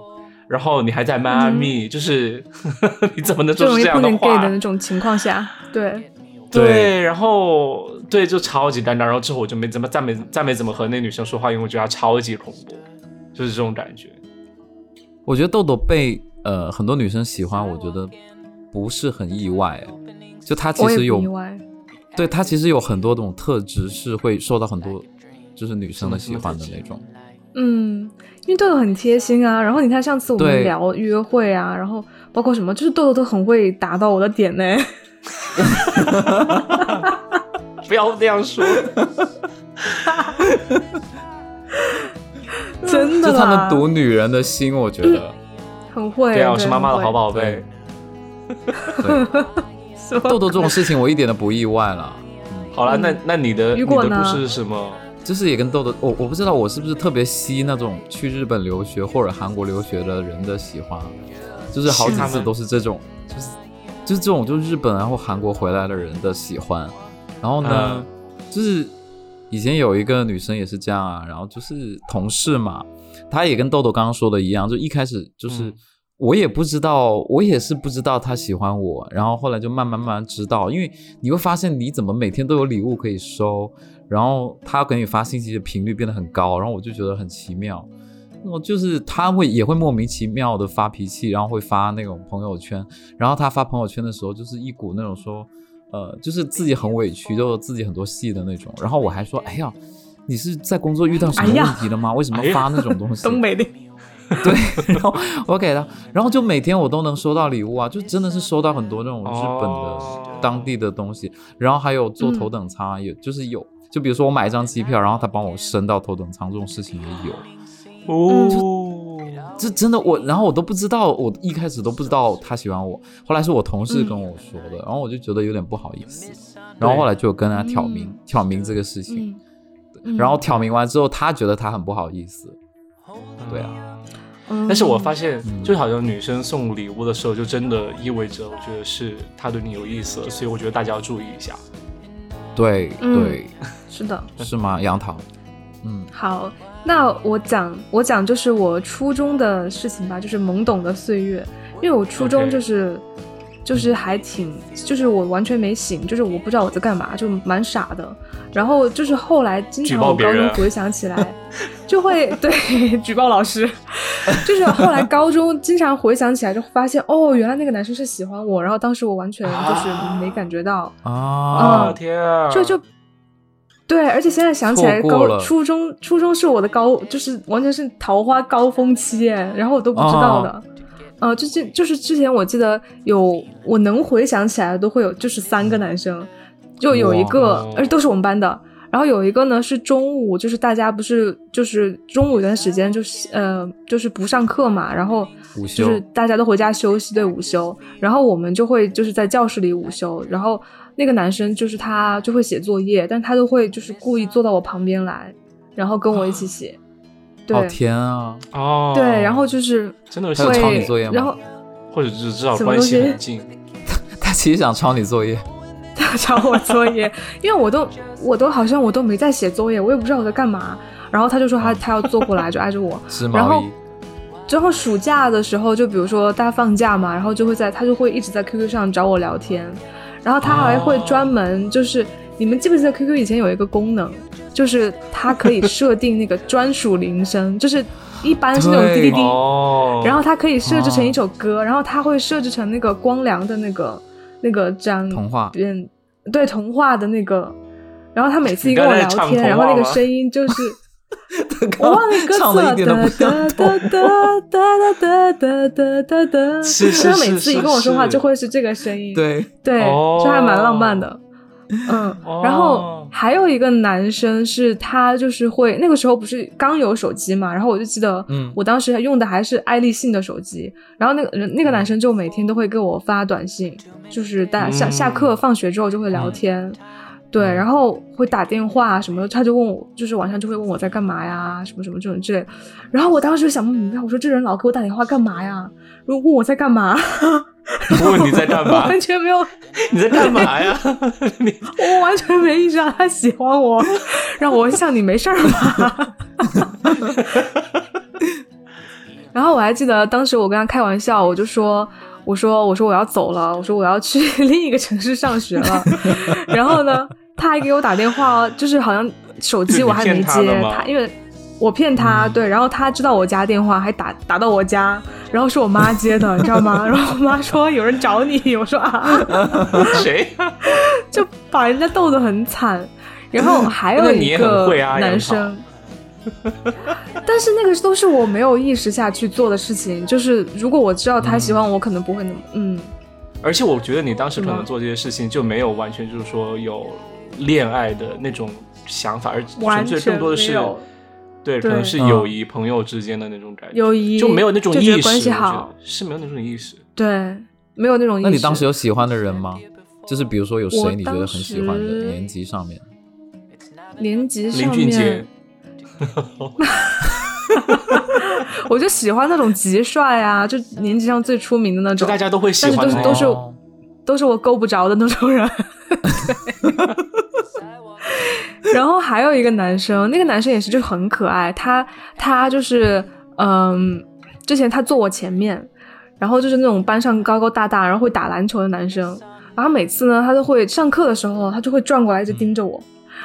然后你还在迈阿密，就是 你怎么能最说出这样容易碰见 gay 话的？那种情况下，对，对，然后对，就超级尴尬。然后之后我就没怎么再没再没怎么和那女生说话，因为我觉得她超级恐怖，就是这种感觉。我觉得豆豆被呃很多女生喜欢，我觉得不是很意外。哎就他其实有意外。对他其实有很多种特质是会受到很多就是女生的喜欢的那种。嗯，因为豆豆很贴心啊。然后你看上次我们聊约会啊，然后包括什么，就是豆豆都很会打到我的点呢。不要这样说。真的就他啦们读女人的心，我觉得。很会。对啊，我是妈妈的好宝贝。豆豆这种事情我一点都不意外了。好了，那嗯。那你的你的故事是什么？就是也跟豆豆，我我不知道我是不是特别吸那种去日本留学或者韩国留学的人的喜欢，就是好几次都是这种，就是就是这种就日本然后韩国回来的人的喜欢。然后呢，嗯就是以前有一个女生也是这样啊，然后就是同事嘛，她也跟豆豆刚刚说的一样，就一开始就是。嗯我也不知道，我也是不知道她喜欢我，然后后来就慢慢慢慢知道，因为你会发现你怎么每天都有礼物可以收，然后他给你发信息的频率变得很高，然后我就觉得很奇妙。我就是他会也会莫名其妙的发脾气，然后会发那种朋友圈，然后他发朋友圈的时候就是一股那种说，呃，就是自己很委屈，就自己很多戏的那种。然后我还说，哎呀，你是在工作遇到什么问题了吗？为什么发那种东 西？东北的，对，然后我给他，然后就每天我都能收到礼物啊，就真的是收到很多那种日本哦的当地的东西，然后还有坐头等舱，也就是有，就比如说我买一张机票，然后他帮我升到头等舱，这种事情也有。哦，这真的我，然后我都不知道，我一开始都不知道他喜欢我，后来是我同事跟我说的，然后我就觉得有点不好意思，然后后来就跟他挑明、嗯挑明这个事情，然后挑明完之后，他觉得他很不好意思，对啊，嗯。但是我发现，嗯。就好像女生送礼物的时候，就真的意味着，我觉得是她对你有意思，所以我觉得大家要注意一下。对嗯对，是的。是吗？杨桃，嗯。好，那我讲我讲就是我初中的事情吧，就是懵懂的岁月，因为我初中就是就是还挺，就是我完全没醒，就是我不知道我在干嘛，就蛮傻的。然后就是后来经常我高中回想起来，就会对举报老师，就是后来高中经常回想起来，就发现哦，原来那个男生是喜欢我，然后当时我完全就是没感觉到，啊。啊嗯天啊！就就对，而且现在想起来，高初中初中是我的高，就是完全是桃花高峰期哎，然后我都不知道的。呃，就是就是之前我记得有我能回想起来的都会有，就是三个男生，就有一个哇，而且都是我们班的。然后有一个呢是中午，就是大家不是就是中午一段时间就是呃就是不上课嘛，然后就是大家都回家休息，对午休，然后我们就会就是在教室里午休，然后那个男生就是他就会写作业，但他都会就是故意坐到我旁边来，然后跟我一起写，对、好甜啊！哦，对，然后就是。真的是会，抄你作业吗？然后或者是至少关什么东西系很近，他其实想抄你作业，他抄我作业，因为我都我都好像我都没在写作业，我也不知道我在干嘛，然后他就说他他要坐过来就挨着我，织。然后毛衣。之后暑假的时候，就比如说大家放假嘛，然后就会在他就会一直在 QQ 上找我聊天，然后他还会专门就是、你们记不记得 QQ 以前有一个功能，就是它可以设定那个专属铃声，就是一般是那种滴滴滴，哦，然后它可以设置成一首歌，然后它会设置成那个光良的那个那个张童话。嗯，对童话的那个，然后他每次一跟我聊天，然后那个 声音就是。我忘了歌词。唱的一点都不标准。是他每次一跟我说话就会是这个声音。对对，这还蛮浪漫的。嗯，然后还有一个男生是，他就是会那个时候不是刚有手机嘛，然后我就记得，嗯，我当时用的还是爱立信的手机。然后那个那个男生就每天都会给我发短信，就是大下下课放学之后就会聊天。对，然后会打电话什么的，他就问我，就是晚上就会问我在干嘛呀，什么什么这种之类的。然后我当时就想不明白，我说这人老给我打电话干嘛呀？如果问我在干嘛，问你在干我嘛？完全没有 你在干嘛呀？你我完全没意识到他喜欢我，让我像你没事儿吧？然后我还记得当时我跟他开玩笑，我就说。我说我说我要走了，我说我要去 另一个城市上学了。然后呢，他还给我打电话，就是好像手机我还没接的吗，因为我骗他，对，然后他知道我家电话，还打打到我家，然后是我妈接的，你知道吗？然后我妈说有人找你，我说啊，谁呀？就把人家逗得很惨。然后还有一个男生，但是那个都是我没有意识下去做的事情。就是如果我知道他喜欢我，可能不会那么嗯。而且我觉得你当时可能做这些事情就没有完全就是说有恋爱的那种想法，而纯粹完全更多的是对，可能是友谊、朋友之间的那种感觉，友谊就没有那种意识，好是没有那种意识。对，没有那种意识。那你当时有喜欢的人吗？就是比如说有谁你觉得很喜欢的年级上面？年级林上俊杰面，，我就喜欢那种极帅啊，就年级上最出名的那种就大，家都会喜欢。但是都是都是哦都是我够不着的那种人。对 然后还有一个男生，那个男生也是就很可爱，他他就是嗯，之前他坐我前面，然后就是那种班上高高大大，然后会打篮球的男生，然后每次呢他都会上课的时候，他就会转过来一直盯着我。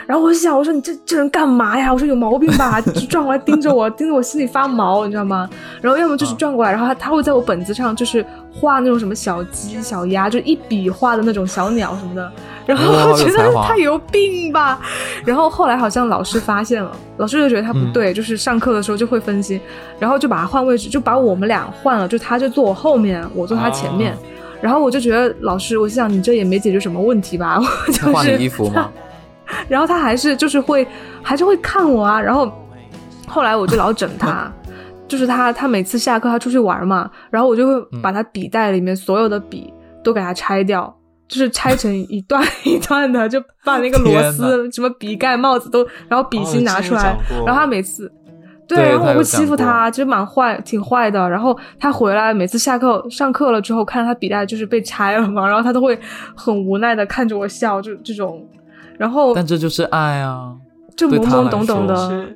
然后我就想，我说你这这人干嘛呀？我说有毛病吧，就转过来盯着我，盯着我心里发毛，你知道吗？然后要么就是转过来，然后他他会在我本子上就是画那种什么小鸡、小鸭，就一笔画的那种小鸟什么的。然后我觉得他有病吧。然后后来好像老师发现了，老师就觉得他不对，就是上课的时候就会分心，然后就把他换位置，就把我们俩换了，就他就坐我后面，我坐他前面。啊然后我就觉得老师，我想你这也没解决什么问题吧？我就是换衣服吗？然后他还是就是会还是会看我啊，然后后来我就老整他，就是他他每次下课他出去玩嘛，然后我就会嗯把他笔袋里面所有的笔都给他拆掉。就是拆成一段 一段的，就把那个螺丝、什么笔盖、帽子都，然后笔芯拿出来，然后他每次，对，对然后我会欺负他，其实蛮坏，挺坏的。然后他回来，每次下课上课了之后，看到他笔袋就是被拆了嘛，然后他都会很无奈的看着我笑，就这种，然后但这就是爱啊！就懵懵懂懂的，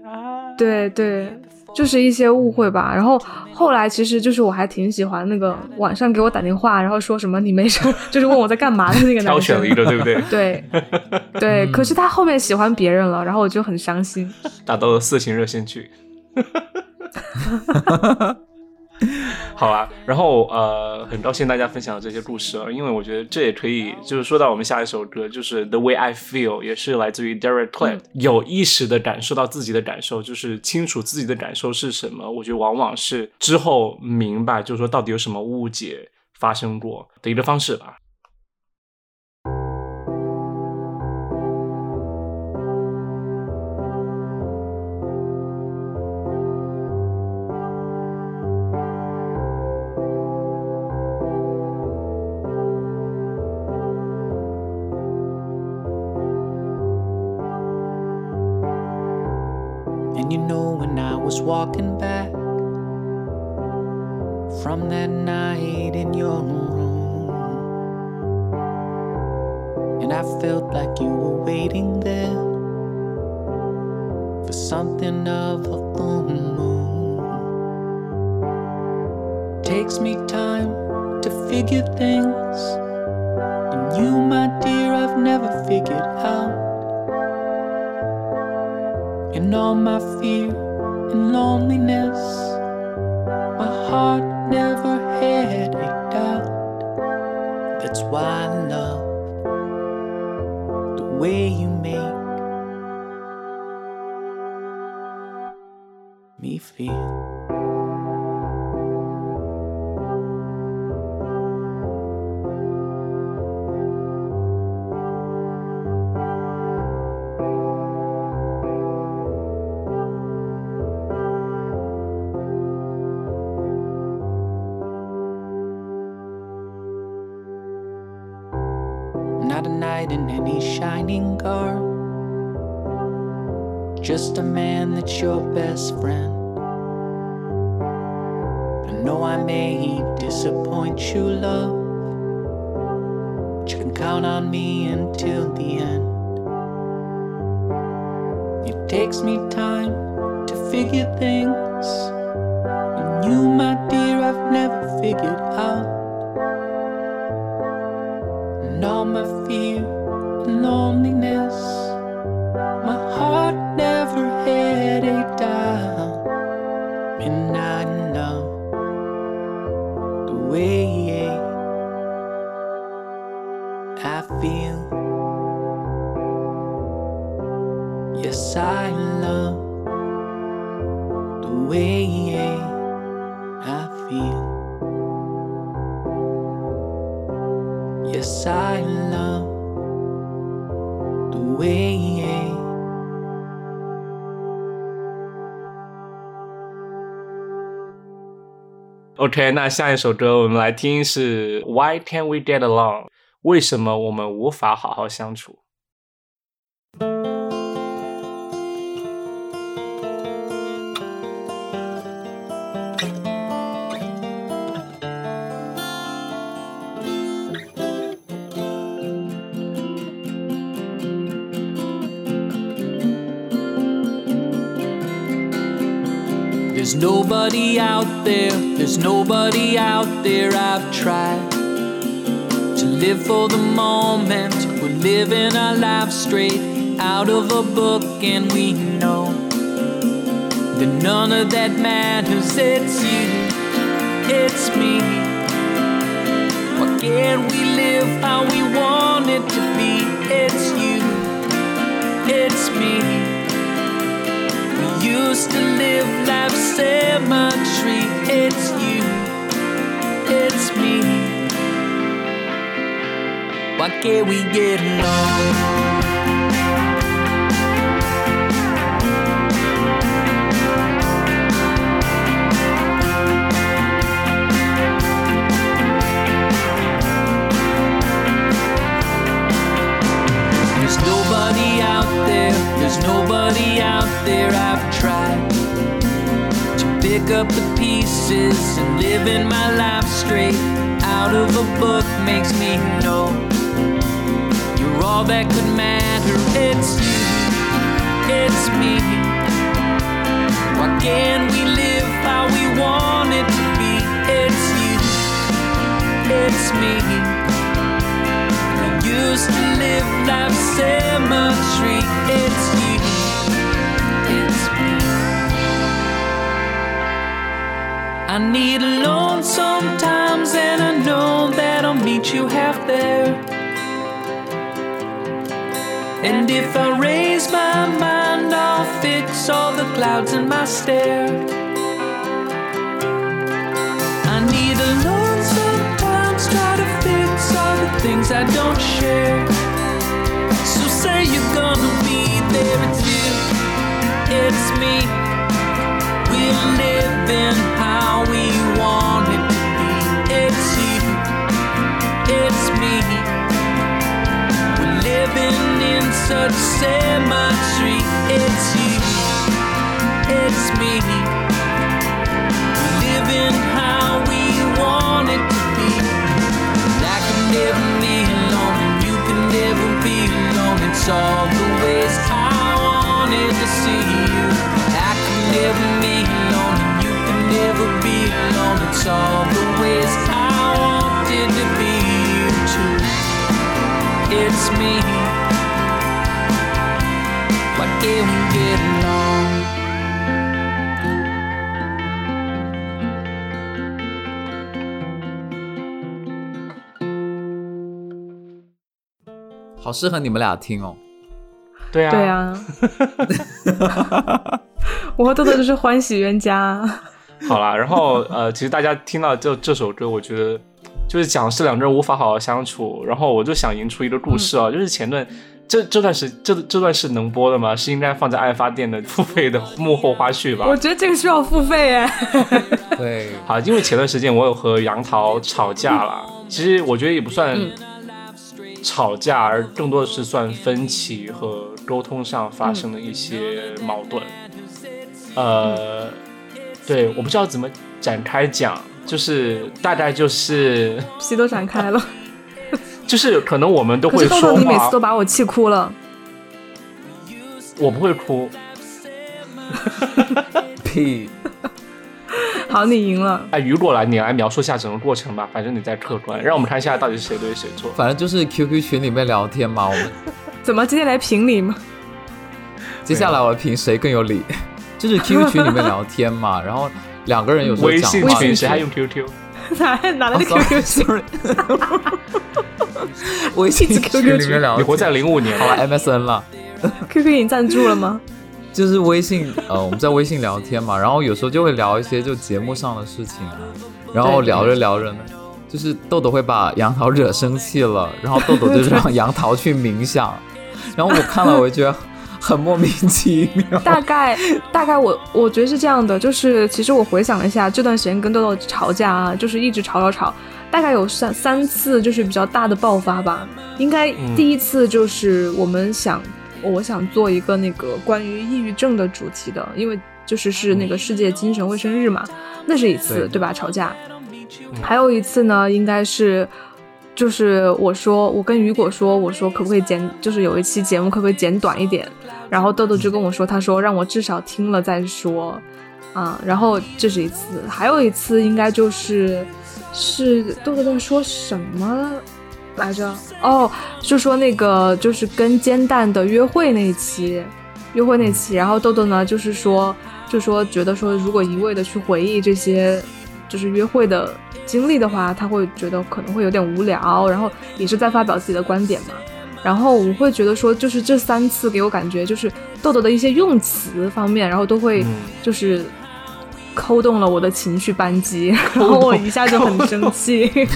对对，就是一些误会吧。然后后来其实就是我还挺喜欢那个晚上给我打电话，然后说什么你没事，就是问我在干嘛的那个男生挑选了一。个，对不对？对对，可是他后面喜欢别人了，然后我就很伤心。打到了色情热线去。好啊，然后呃，很高兴大家分享这些故事啊，因为我觉得这也可以，就是说到我们下一首歌，就是《The Way I Feel》，也是来自于 Derek Clapton，、有意识的感受到自己的感受，就是清楚自己的感受是什么。我觉得往往是之后明白，就是说到底有什么误解发生过的一个方式吧。Was walking back from that night in your room, and I felt like you were waiting there for something of a full moon. Takes me time to figure things, and you, my dear, I've never figured out. In all my fear and loneliness, my heart never had a doubt. That's why I love the way you make me feel. Just a man that's your best friend. I know I may disappoint you, love. But you can count on me until the end. It takes me time to figure things. And you, my dear, I've never figured out. OK，那下一首歌我们来听是 Why Can't We Get Along？为什么我们无法好好相处？Nobody out there, there's nobody out there I've tried to live for the moment. We're living our lives straight out of a book, and we know that none of that matters. It's you, it's me. Why can't we live how we want it to be? It's you, it's me. Used to live life's symmetry. It's you, it's me. Why can't we get along? Nobody out there I've tried to pick up the pieces and live in my life straight out of a book makes me know you're all that could matter. It's you, it's me. Why can't we live how we want it to be? It's you, it's me. We used to live life's symmetry. It's you, I need alone sometimes, and I know that I'll meet you half there. And if I raise my mind, I'll fix all the clouds in my stare. I need alone sometimes, try to fix all the things I don't share. So say you're gonna be there, it's you, it's me. Living how we to be. It's you, it's me. We're living in such symmetry. It's you, it's me. We're living how we want it to be. I can never be alone, and you can never be alone. It's all the ways I wanted to see you. I can never be alone, and you can never be alone. It's all the ways I wanted to be you too. It's me. Why can't we get along? Oh 好适合你们俩听哦。对啊，对，啊，我和豆豆就是欢喜冤家。好啦，然后呃，其实大家听到这这首歌，我觉得就是讲是两个人无法好好相处，然后我就想引出一个故事啊，就是前段这这段时这这段是能播的吗？是应该放在爱发电的付费的幕后花絮吧我？觉得这个需要付费哎。对，好，因为前段时间我有和杨桃吵架了，其实我觉得也不算嗯吵架，而更多的是算分歧和沟通上发生的一些矛盾。呃，对，我不知道怎么展开讲，就是大概就是皮都展开了，就是可能我们都会说是豆豆你每次，都把我气哭了。我不会哭。屁，好，你赢了。哎，雨果来，你来描述一下整个过程吧，反正你在客观，让我们看一下到底是谁对谁错。反正就是 QQ 群里面聊天嘛。我们怎么今天来评理吗？接下来我评谁更有理，就是 QQ 群里面聊天嘛，然后两个人有时候微信讲话群谁还用 QQ？哪哪来的哦 QQ 群？sorry，微信 QQ 群里面聊，你活在零五年好了 MSN 了。QQ 已经赞助了吗？就是微信，呃，我们在微信聊天嘛，然后有时候就会聊一些就节目上的事情啊，然后聊着聊着呢，就是豆豆会把杨桃惹生气了，然后豆豆就让 杨桃去冥想，然后我看了我就觉得很莫名其妙。大概大概我我觉得是这样的，就是其实我回想了一下这段时间跟豆豆吵架啊，就是一直吵吵吵，大概有三三次就是比较大的爆发吧。应该嗯第一次就是我们想，我想做一个那个关于抑郁症的主题的，因为就是是那个世界精神卫生日嘛，那是一次对对吧？吵架，还有一次呢，应该是。就是我说，我跟雨果说，我说可不可以剪，就是有一期节目可不可以剪短一点？然后豆豆就跟我说，他说让我至少听了再说，啊，然后这是一次，还有一次应该就是是豆豆在说什么来着？哦，就说那个就是跟煎蛋的约会那一期，约会那期，然后豆豆呢就是说就说觉得说如果一味的去回忆这些就是约会的经历的话，他会觉得可能会有点无聊，然后也是在发表自己的观点嘛。然后我会觉得说，就是这三次给我感觉，就是豆豆的一些用词方面，然后都会嗯就是扣动了我的情绪扳机，然后我一下就很生气。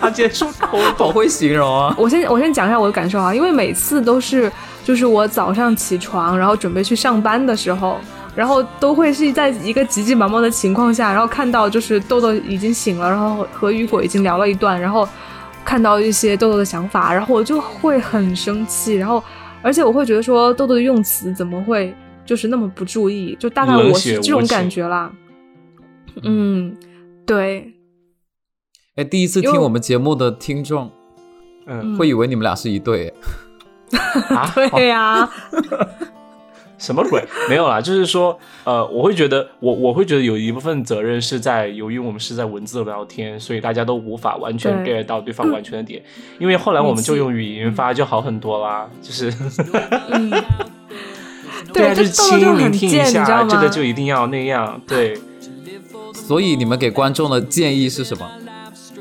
他接触口好会形容啊！我先我先讲一下我的感受啊，因为每次都是就是我早上起床，然后准备去上班的时候，然后都会是在一个急急忙忙的情况下，然后看到就是豆豆已经醒了，然后和雨果已经聊了一段，然后看到一些豆豆的想法，然后我就会很生气，然后而且我会觉得说豆豆的用词怎么会就是那么不注意，就大概我是这种感觉啦。嗯，对，哎，第一次听我们节目的听众嗯会以为你们俩是一对，啊，对呀、什么鬼？没有啦，就是说，呃，我会觉得，我我会觉得有一部分责任是在，由于我们是在文字聊天，所以大家都无法完全 get 到对方完全的点，因为后来我们就用语音发就好很多啦，就是，嗯，对啊，就是轻聆听一下？这个就一定要那样，对，所以你们给观众的建议是什么？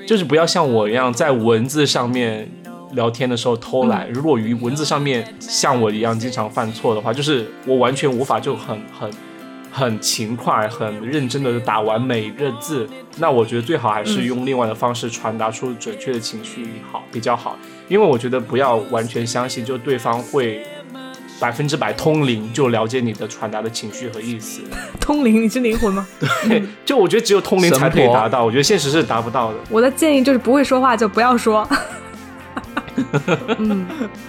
就是不要像我一样在文字上面聊天的时候偷懒，如果于文字上面像我一样经常犯错的话，就是我完全无法就很很很勤快、很认真的打完每一个字。那我觉得最好还是用另外的方式传达出准确的情绪好比较好，因为我觉得不要完全相信就对方会百分之百通灵就了解你的传达的情绪和意思。通灵，你是灵魂吗？对，就我觉得只有通灵才可以达到，我觉得现实是达不到的。我的建议就是不会说话就不要说。嗯，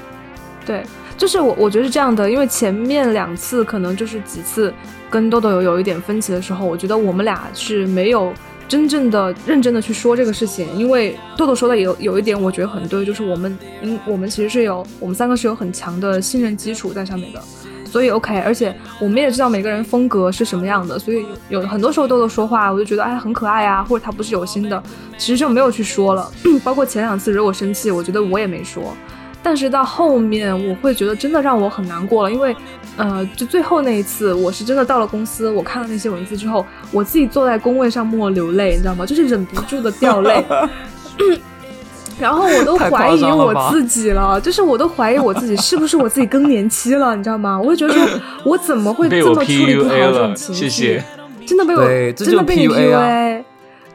对，就是我我觉得是这样的，因为前面两次可能就是几次跟豆豆有有一点分歧的时候，我觉得我们俩是没有真正的认真的去说这个事情，因为豆豆说的有有一点我觉得很对，就是我们嗯我们其实是有我们三个是有很强的信任基础在上面的。所以 OK，而且我们也知道每个人风格是什么样的，所以有很多时候豆豆说话，我就觉得哎很可爱啊，或者他不是有心的，其实就没有去说了。包括前两次惹我生气，我觉得我也没说。但是到后面，我会觉得真的让我很难过了，因为，呃，就最后那一次，我是真的到了公司，我看了那些文字之后，我自己坐在工位上默默流泪，你知道吗？就是忍不住的掉泪。然后我都怀疑我自己了，就是我都怀疑我自己是不是我自己更年期了，你知道吗？我会觉得说，我怎么会这么处理不好这种，情绪？谢谢。真的被我真的被你 PUA 啊。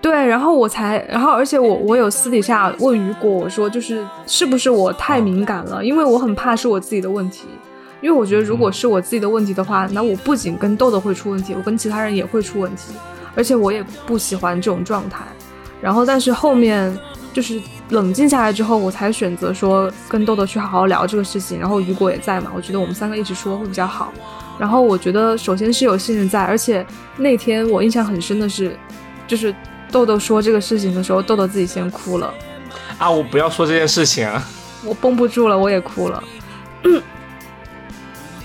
对，然后我才，然后而且我我有私底下问雨果，我说就是是不是我太敏感了？因为我很怕是我自己的问题，因为我觉得如果是我自己的问题的话，那我不仅跟豆豆会出问题，我跟其他人也会出问题，而且我也不喜欢这种状态。然后但是后面就是冷静下来之后，我才选择说跟豆豆去好好聊这个事情，然后雨果也在嘛，我觉得我们三个一起说会比较好。然后我觉得首先是有信任在，而且那天我印象很深的是，就是豆豆说这个事情的时候，豆豆自己先哭了，啊，我不要说这件事情啊！我绷不住了，我也哭了。嗯，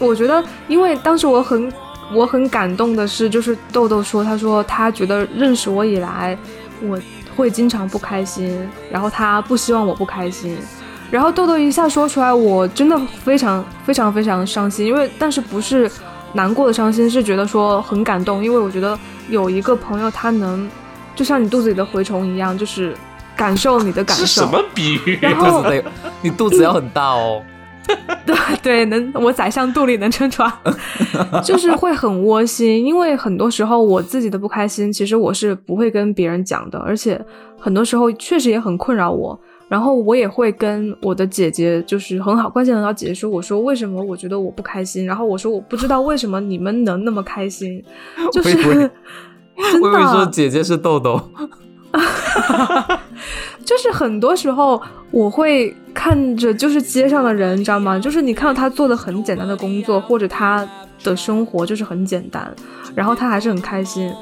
我觉得，因为当时我很我很感动的是，就是豆豆说，他说他觉得认识我以来，我会经常不开心，然后他不希望我不开心。然后豆豆一下说出来，我真的非常非常非常伤心，因为但是不是难过的伤心，是觉得说很感动，因为我觉得有一个朋友他能就像你肚子里的蛔虫一样，就是感受你的感受。是什么比喻？然 后肚子得，你肚子要很大哦。对对，能我宰相肚里能撑船，就是会很窝心。因为很多时候我自己的不开心，其实我是不会跟别人讲的，而且很多时候确实也很困扰我。然后我也会跟我的姐姐，就是很好关系很好姐姐说，我说为什么我觉得我不开心，然后我说我不知道为什么你们能那么开心，就是真我以为说的姐姐是豆豆，就是很多时候我会看着就是街上的人，你知道吗？就是你看到他做的很简单的工作，或者他的生活就是很简单，然后他还是很开心。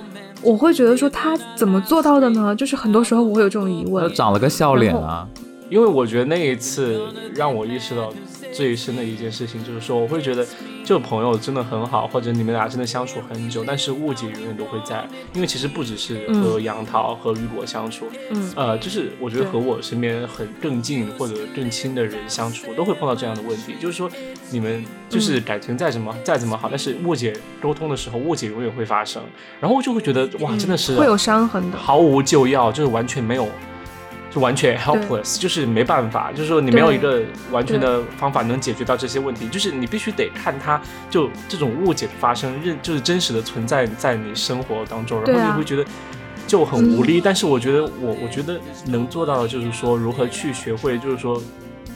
我会觉得说他怎么做到的呢？就是很多时候我会有这种疑问。长了个笑脸啊。因为我觉得那一次让我意识到最深的一件事情，就是说，我会觉得这个朋友真的很好，或者你们俩真的相处很久，但是误解永远都会在。因为其实不只是和杨桃和雨果相处，嗯呃，就是我觉得和我身边很更近或者更亲的人相处，都会碰到这样的问题。就是说，你们就是感情再怎么、再怎么好，但是误解沟通的时候，误解永远会发生。然后我就会觉得，哇，真的是会有伤痕的。毫无救药，就是完全没有，就完全 helpless，就是没办法，就是说你没有一个完全的方法能解决到这些问题，就是你必须得看它，就这种误解的发生，认就是真实的存在在你生活当中，然后你会觉得就很无力。但是我觉得我我觉得能做到的就是说如何去学会，就是说。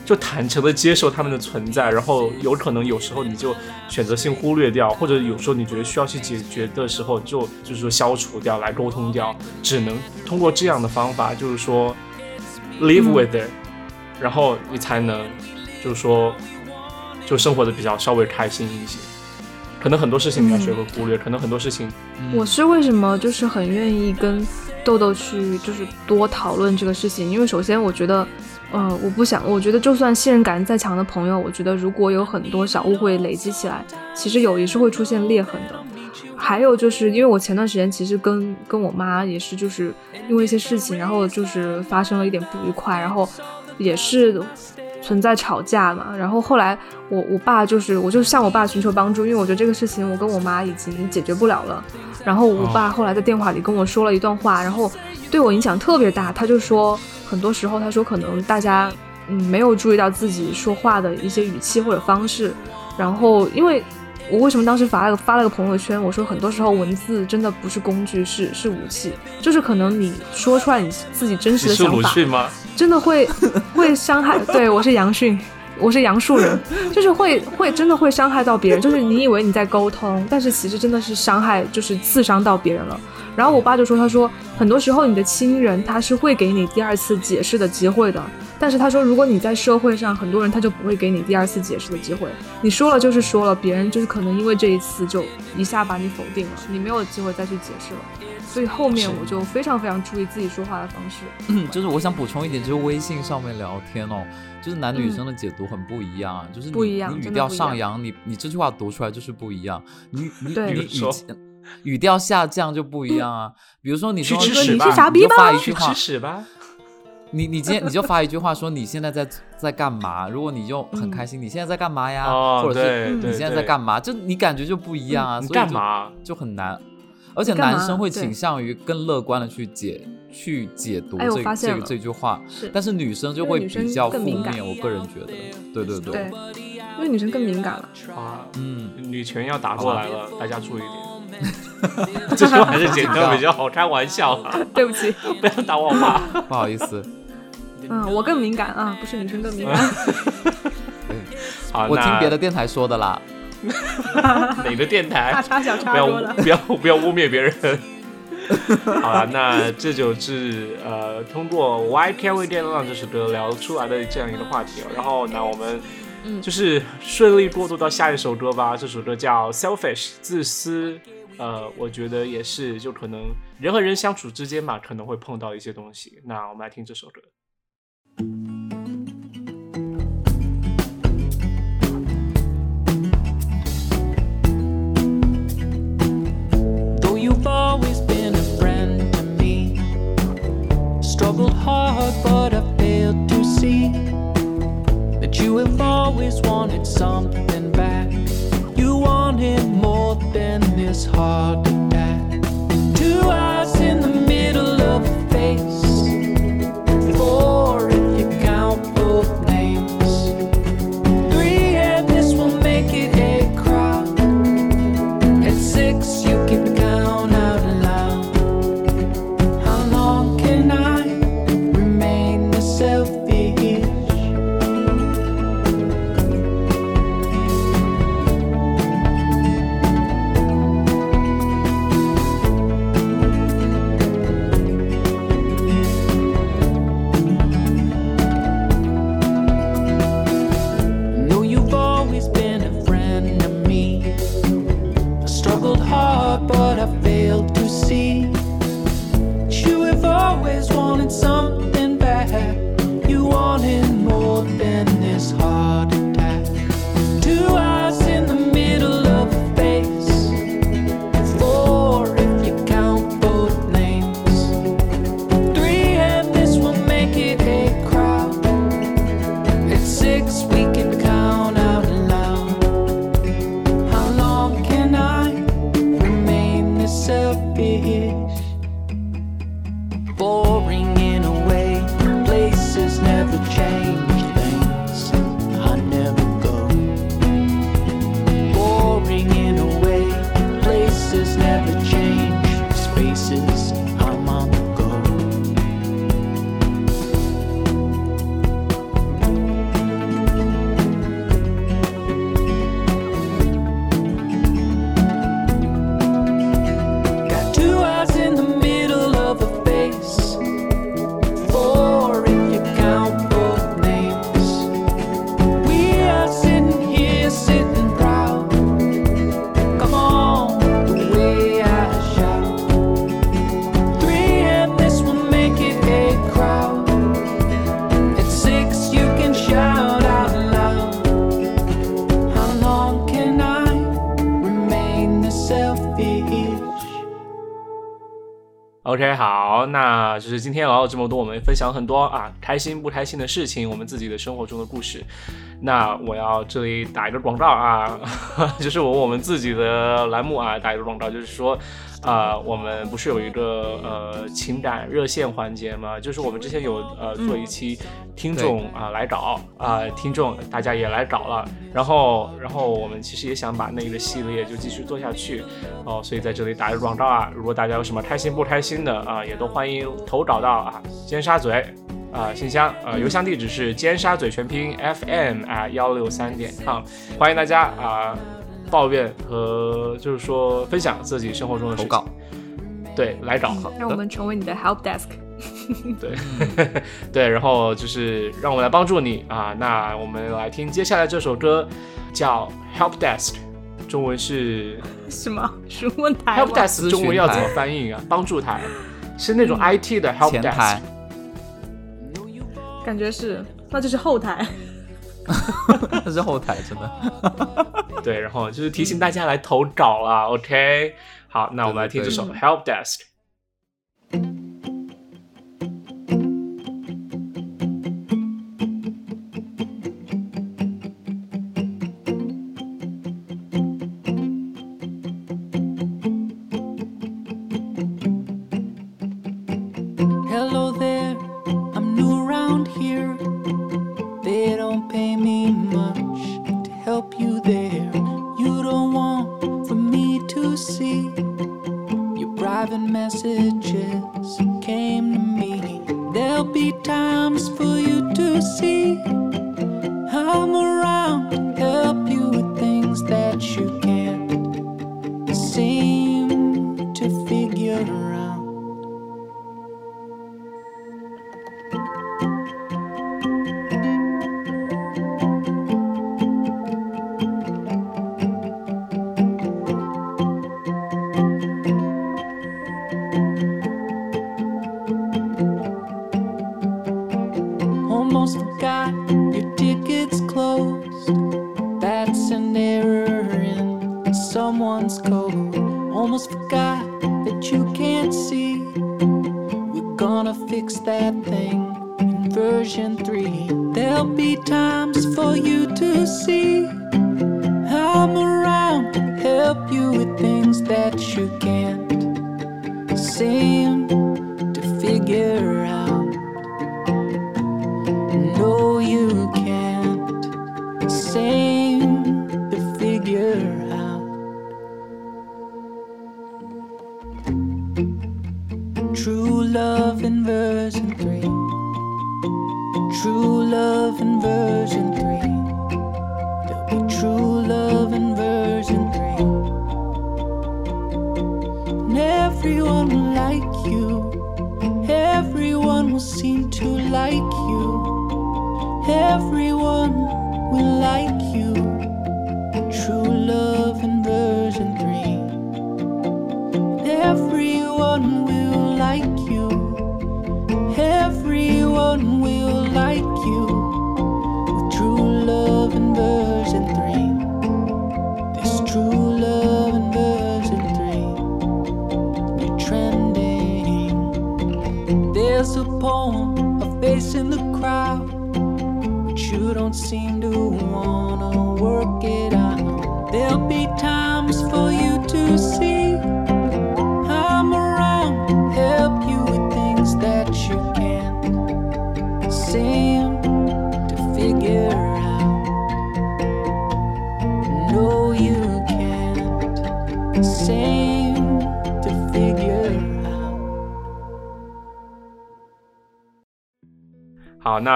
就坦诚的接受他们的存在，然后有可能有时候你就选择性忽略掉，或者有时候你觉得需要去解决的时候，就就是说消除掉来沟通掉，只能通过这样的方法，就是说 live 嗯 with it，、然后你才能就是说就生活的比较稍微开心一些。可能很多事情你要学会忽略，可能很多事情我是为什么就是很愿意跟豆豆去就是多讨论这个事情，因为首先我觉得，呃，我不想，我觉得就算信任感再强的朋友，我觉得如果有很多小误会累积起来，其实友谊是会出现裂痕的。还有就是因为我前段时间其实跟跟我妈也是就是因为一些事情，然后就是发生了一点不愉快，然后也是存在吵架嘛。然后后来我我爸就是我就向我爸寻求帮助，因为我觉得这个事情我跟我妈已经解决不了了。然后我爸后来在电话里跟我说了一段话，然后对我影响特别大。他就说，很多时候他说可能大家嗯没有注意到自己说话的一些语气或者方式，然后因为。我为什么当时发了个发了个朋友圈？我说很多时候文字真的不是工具，是是武器。就是可能你说出来你自己真实的想法，吗？真的会会伤害。对我是杨迅，我是杨树人，就是会会真的会伤害到别人。就是你以为你在沟通，但是其实真的是伤害，就是刺伤到别人了。然后我爸就说：“他说很多时候你的亲人他是会给你第二次解释的机会的，但是他说如果你在社会上，很多人他就不会给你第二次解释的机会。你说了就是说了，别人就是可能因为这一次就一下把你否定了，你没有机会再去解释了。所以后面我就非常非常注意自己说话的方式。嗯，就是我想补充一点，就是微信上面聊天哦，就是男女生的解读很不一样啊，就是不一样，你语调上扬，你你这句话读出来就是不一样。你你你语气。语调下降就不一样啊，比如说你说你你去傻逼发一句话，去吃屎吧。你你今天你就发一句话说你现在在在干嘛？如果你就很开心，你现在在干嘛呀？或者是你现在在干嘛？就你感觉就不一样啊，所以干嘛就很难。而且男生会倾向于更乐观的去解去解读这这这句话，但是女生就会比较负面。我个人觉得，对对对，因为女生更敏感了啊。嗯，女权要打过来了，大家注意点。这句还是剪掉比较好，开玩笑。对不起，不要打我话，不好意思。嗯，我更敏感啊，不是女生更敏感。好，我听别的电台说的啦。哪个电台？大叉小叉不要不要不要污蔑别人。好了，那这就是呃，通过《Why Can't We Get Along》这首歌聊出来的这样一个话题。然后，那我们。就是顺利过渡到下一首歌吧。这首歌叫《Selfish》，自私。呃，我觉得也是，就可能人和人相处之间嘛，可能会碰到一些东西。那我们来听这首歌。You have always wanted something back. You wanted more than this heart attack. Two eyes in the middle of a face. 那就是今天聊了这么多，我们分享很多啊开心不开心的事情，我们自己的生活中的故事。那我要这里打一个广告啊，就是我我们自己的栏目啊，打一个广告，就是说。啊，我们不是有一个呃情感热线环节吗？就是我们之前有呃做一期听众啊来找啊，听众大家也来找了，然后然后我们其实也想把那个系列就继续做下去哦，所以在这里打一个广告啊，如果大家有什么开心不开心的啊，也都欢迎投稿到啊尖沙咀啊信箱呃邮箱地址是尖沙咀全拼 FM 啊幺六三点 com，欢迎大家啊。抱怨和就是说分享自己生活中的投稿，对，来找，让我们成为你的 help desk，对，对，然后就是让我们来帮助你。啊。那我们来听接下来这首歌，叫 help desk，中文是 什么？询问台？help desk 中文要怎么翻译啊？帮助台，是那种 IT 的 help desk，感觉是，那就是后台。那 是后台，真的。对，然后就是提醒大家来投稿啊，OK。好，那我们来听这首 Help Desk。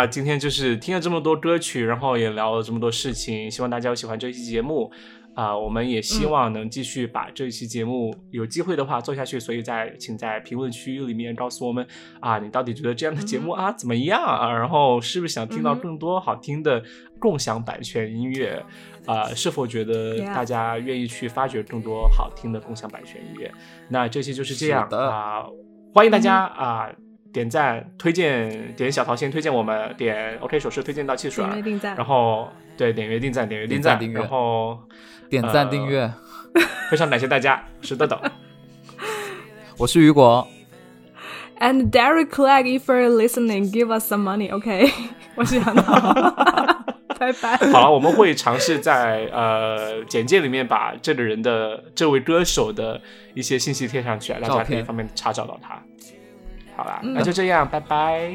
今天就是听了这么多歌曲，然后也聊了这么多事情，希望大家喜欢这一期节目啊！我们也希望能继续把这一期节目有机会的话做下去，所以在请在评论区里面告诉我们啊，你到底觉得这样的节目啊怎么样啊？然后是不是想听到更多好听的共享版权音乐啊？是否觉得大家愿意去发掘更多好听的共享版权音乐？那这期就是这样啊！欢迎大家啊！点赞、推荐、点小桃心、推荐我们、点 OK 手势、推荐到汽水，然后对点约定赞、点约定赞，然后点赞订阅，非常感谢大家，是豆豆，我是雨果，And Derek Clegg, if you're listening, give us some money, OK？我是杨桃，拜拜。好了，我们会尝试在呃简介里面把这个人的这位歌手的一些信息贴上去，大家可以方便查找到他。好啦，嗯那就这样，拜拜。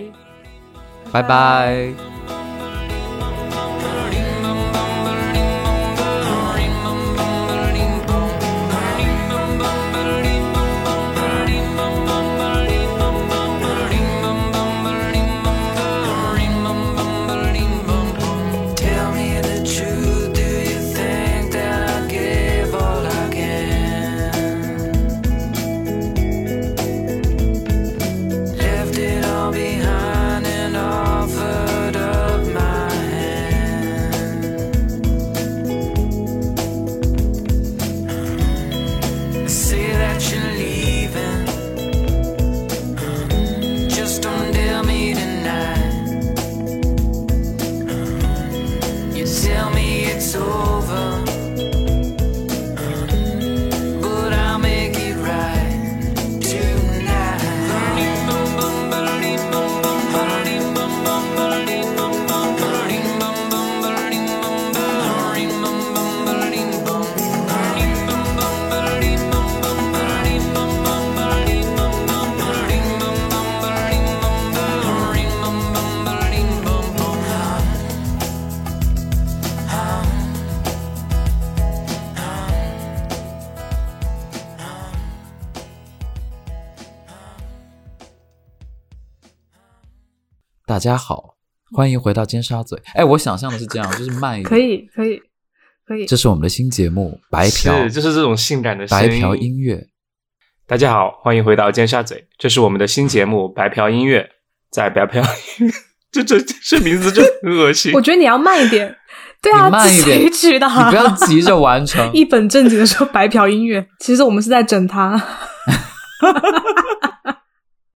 拜拜。家好，欢迎回到尖沙咀。哎，我想象的是这样，就是慢一点。可。以，可以，可以。这是我们的新节目《白嫖是，就是这种性感的白嫖音乐。大家好，欢迎回到尖沙咀，这是我们的新节目《白嫖音乐》。在白嫖音乐，这这这名字就很恶心我。觉得你要慢一点。对啊，你慢一点谁取的啊？你不要急着完成。一本正经的说白嫖音乐，其实我们是在整他。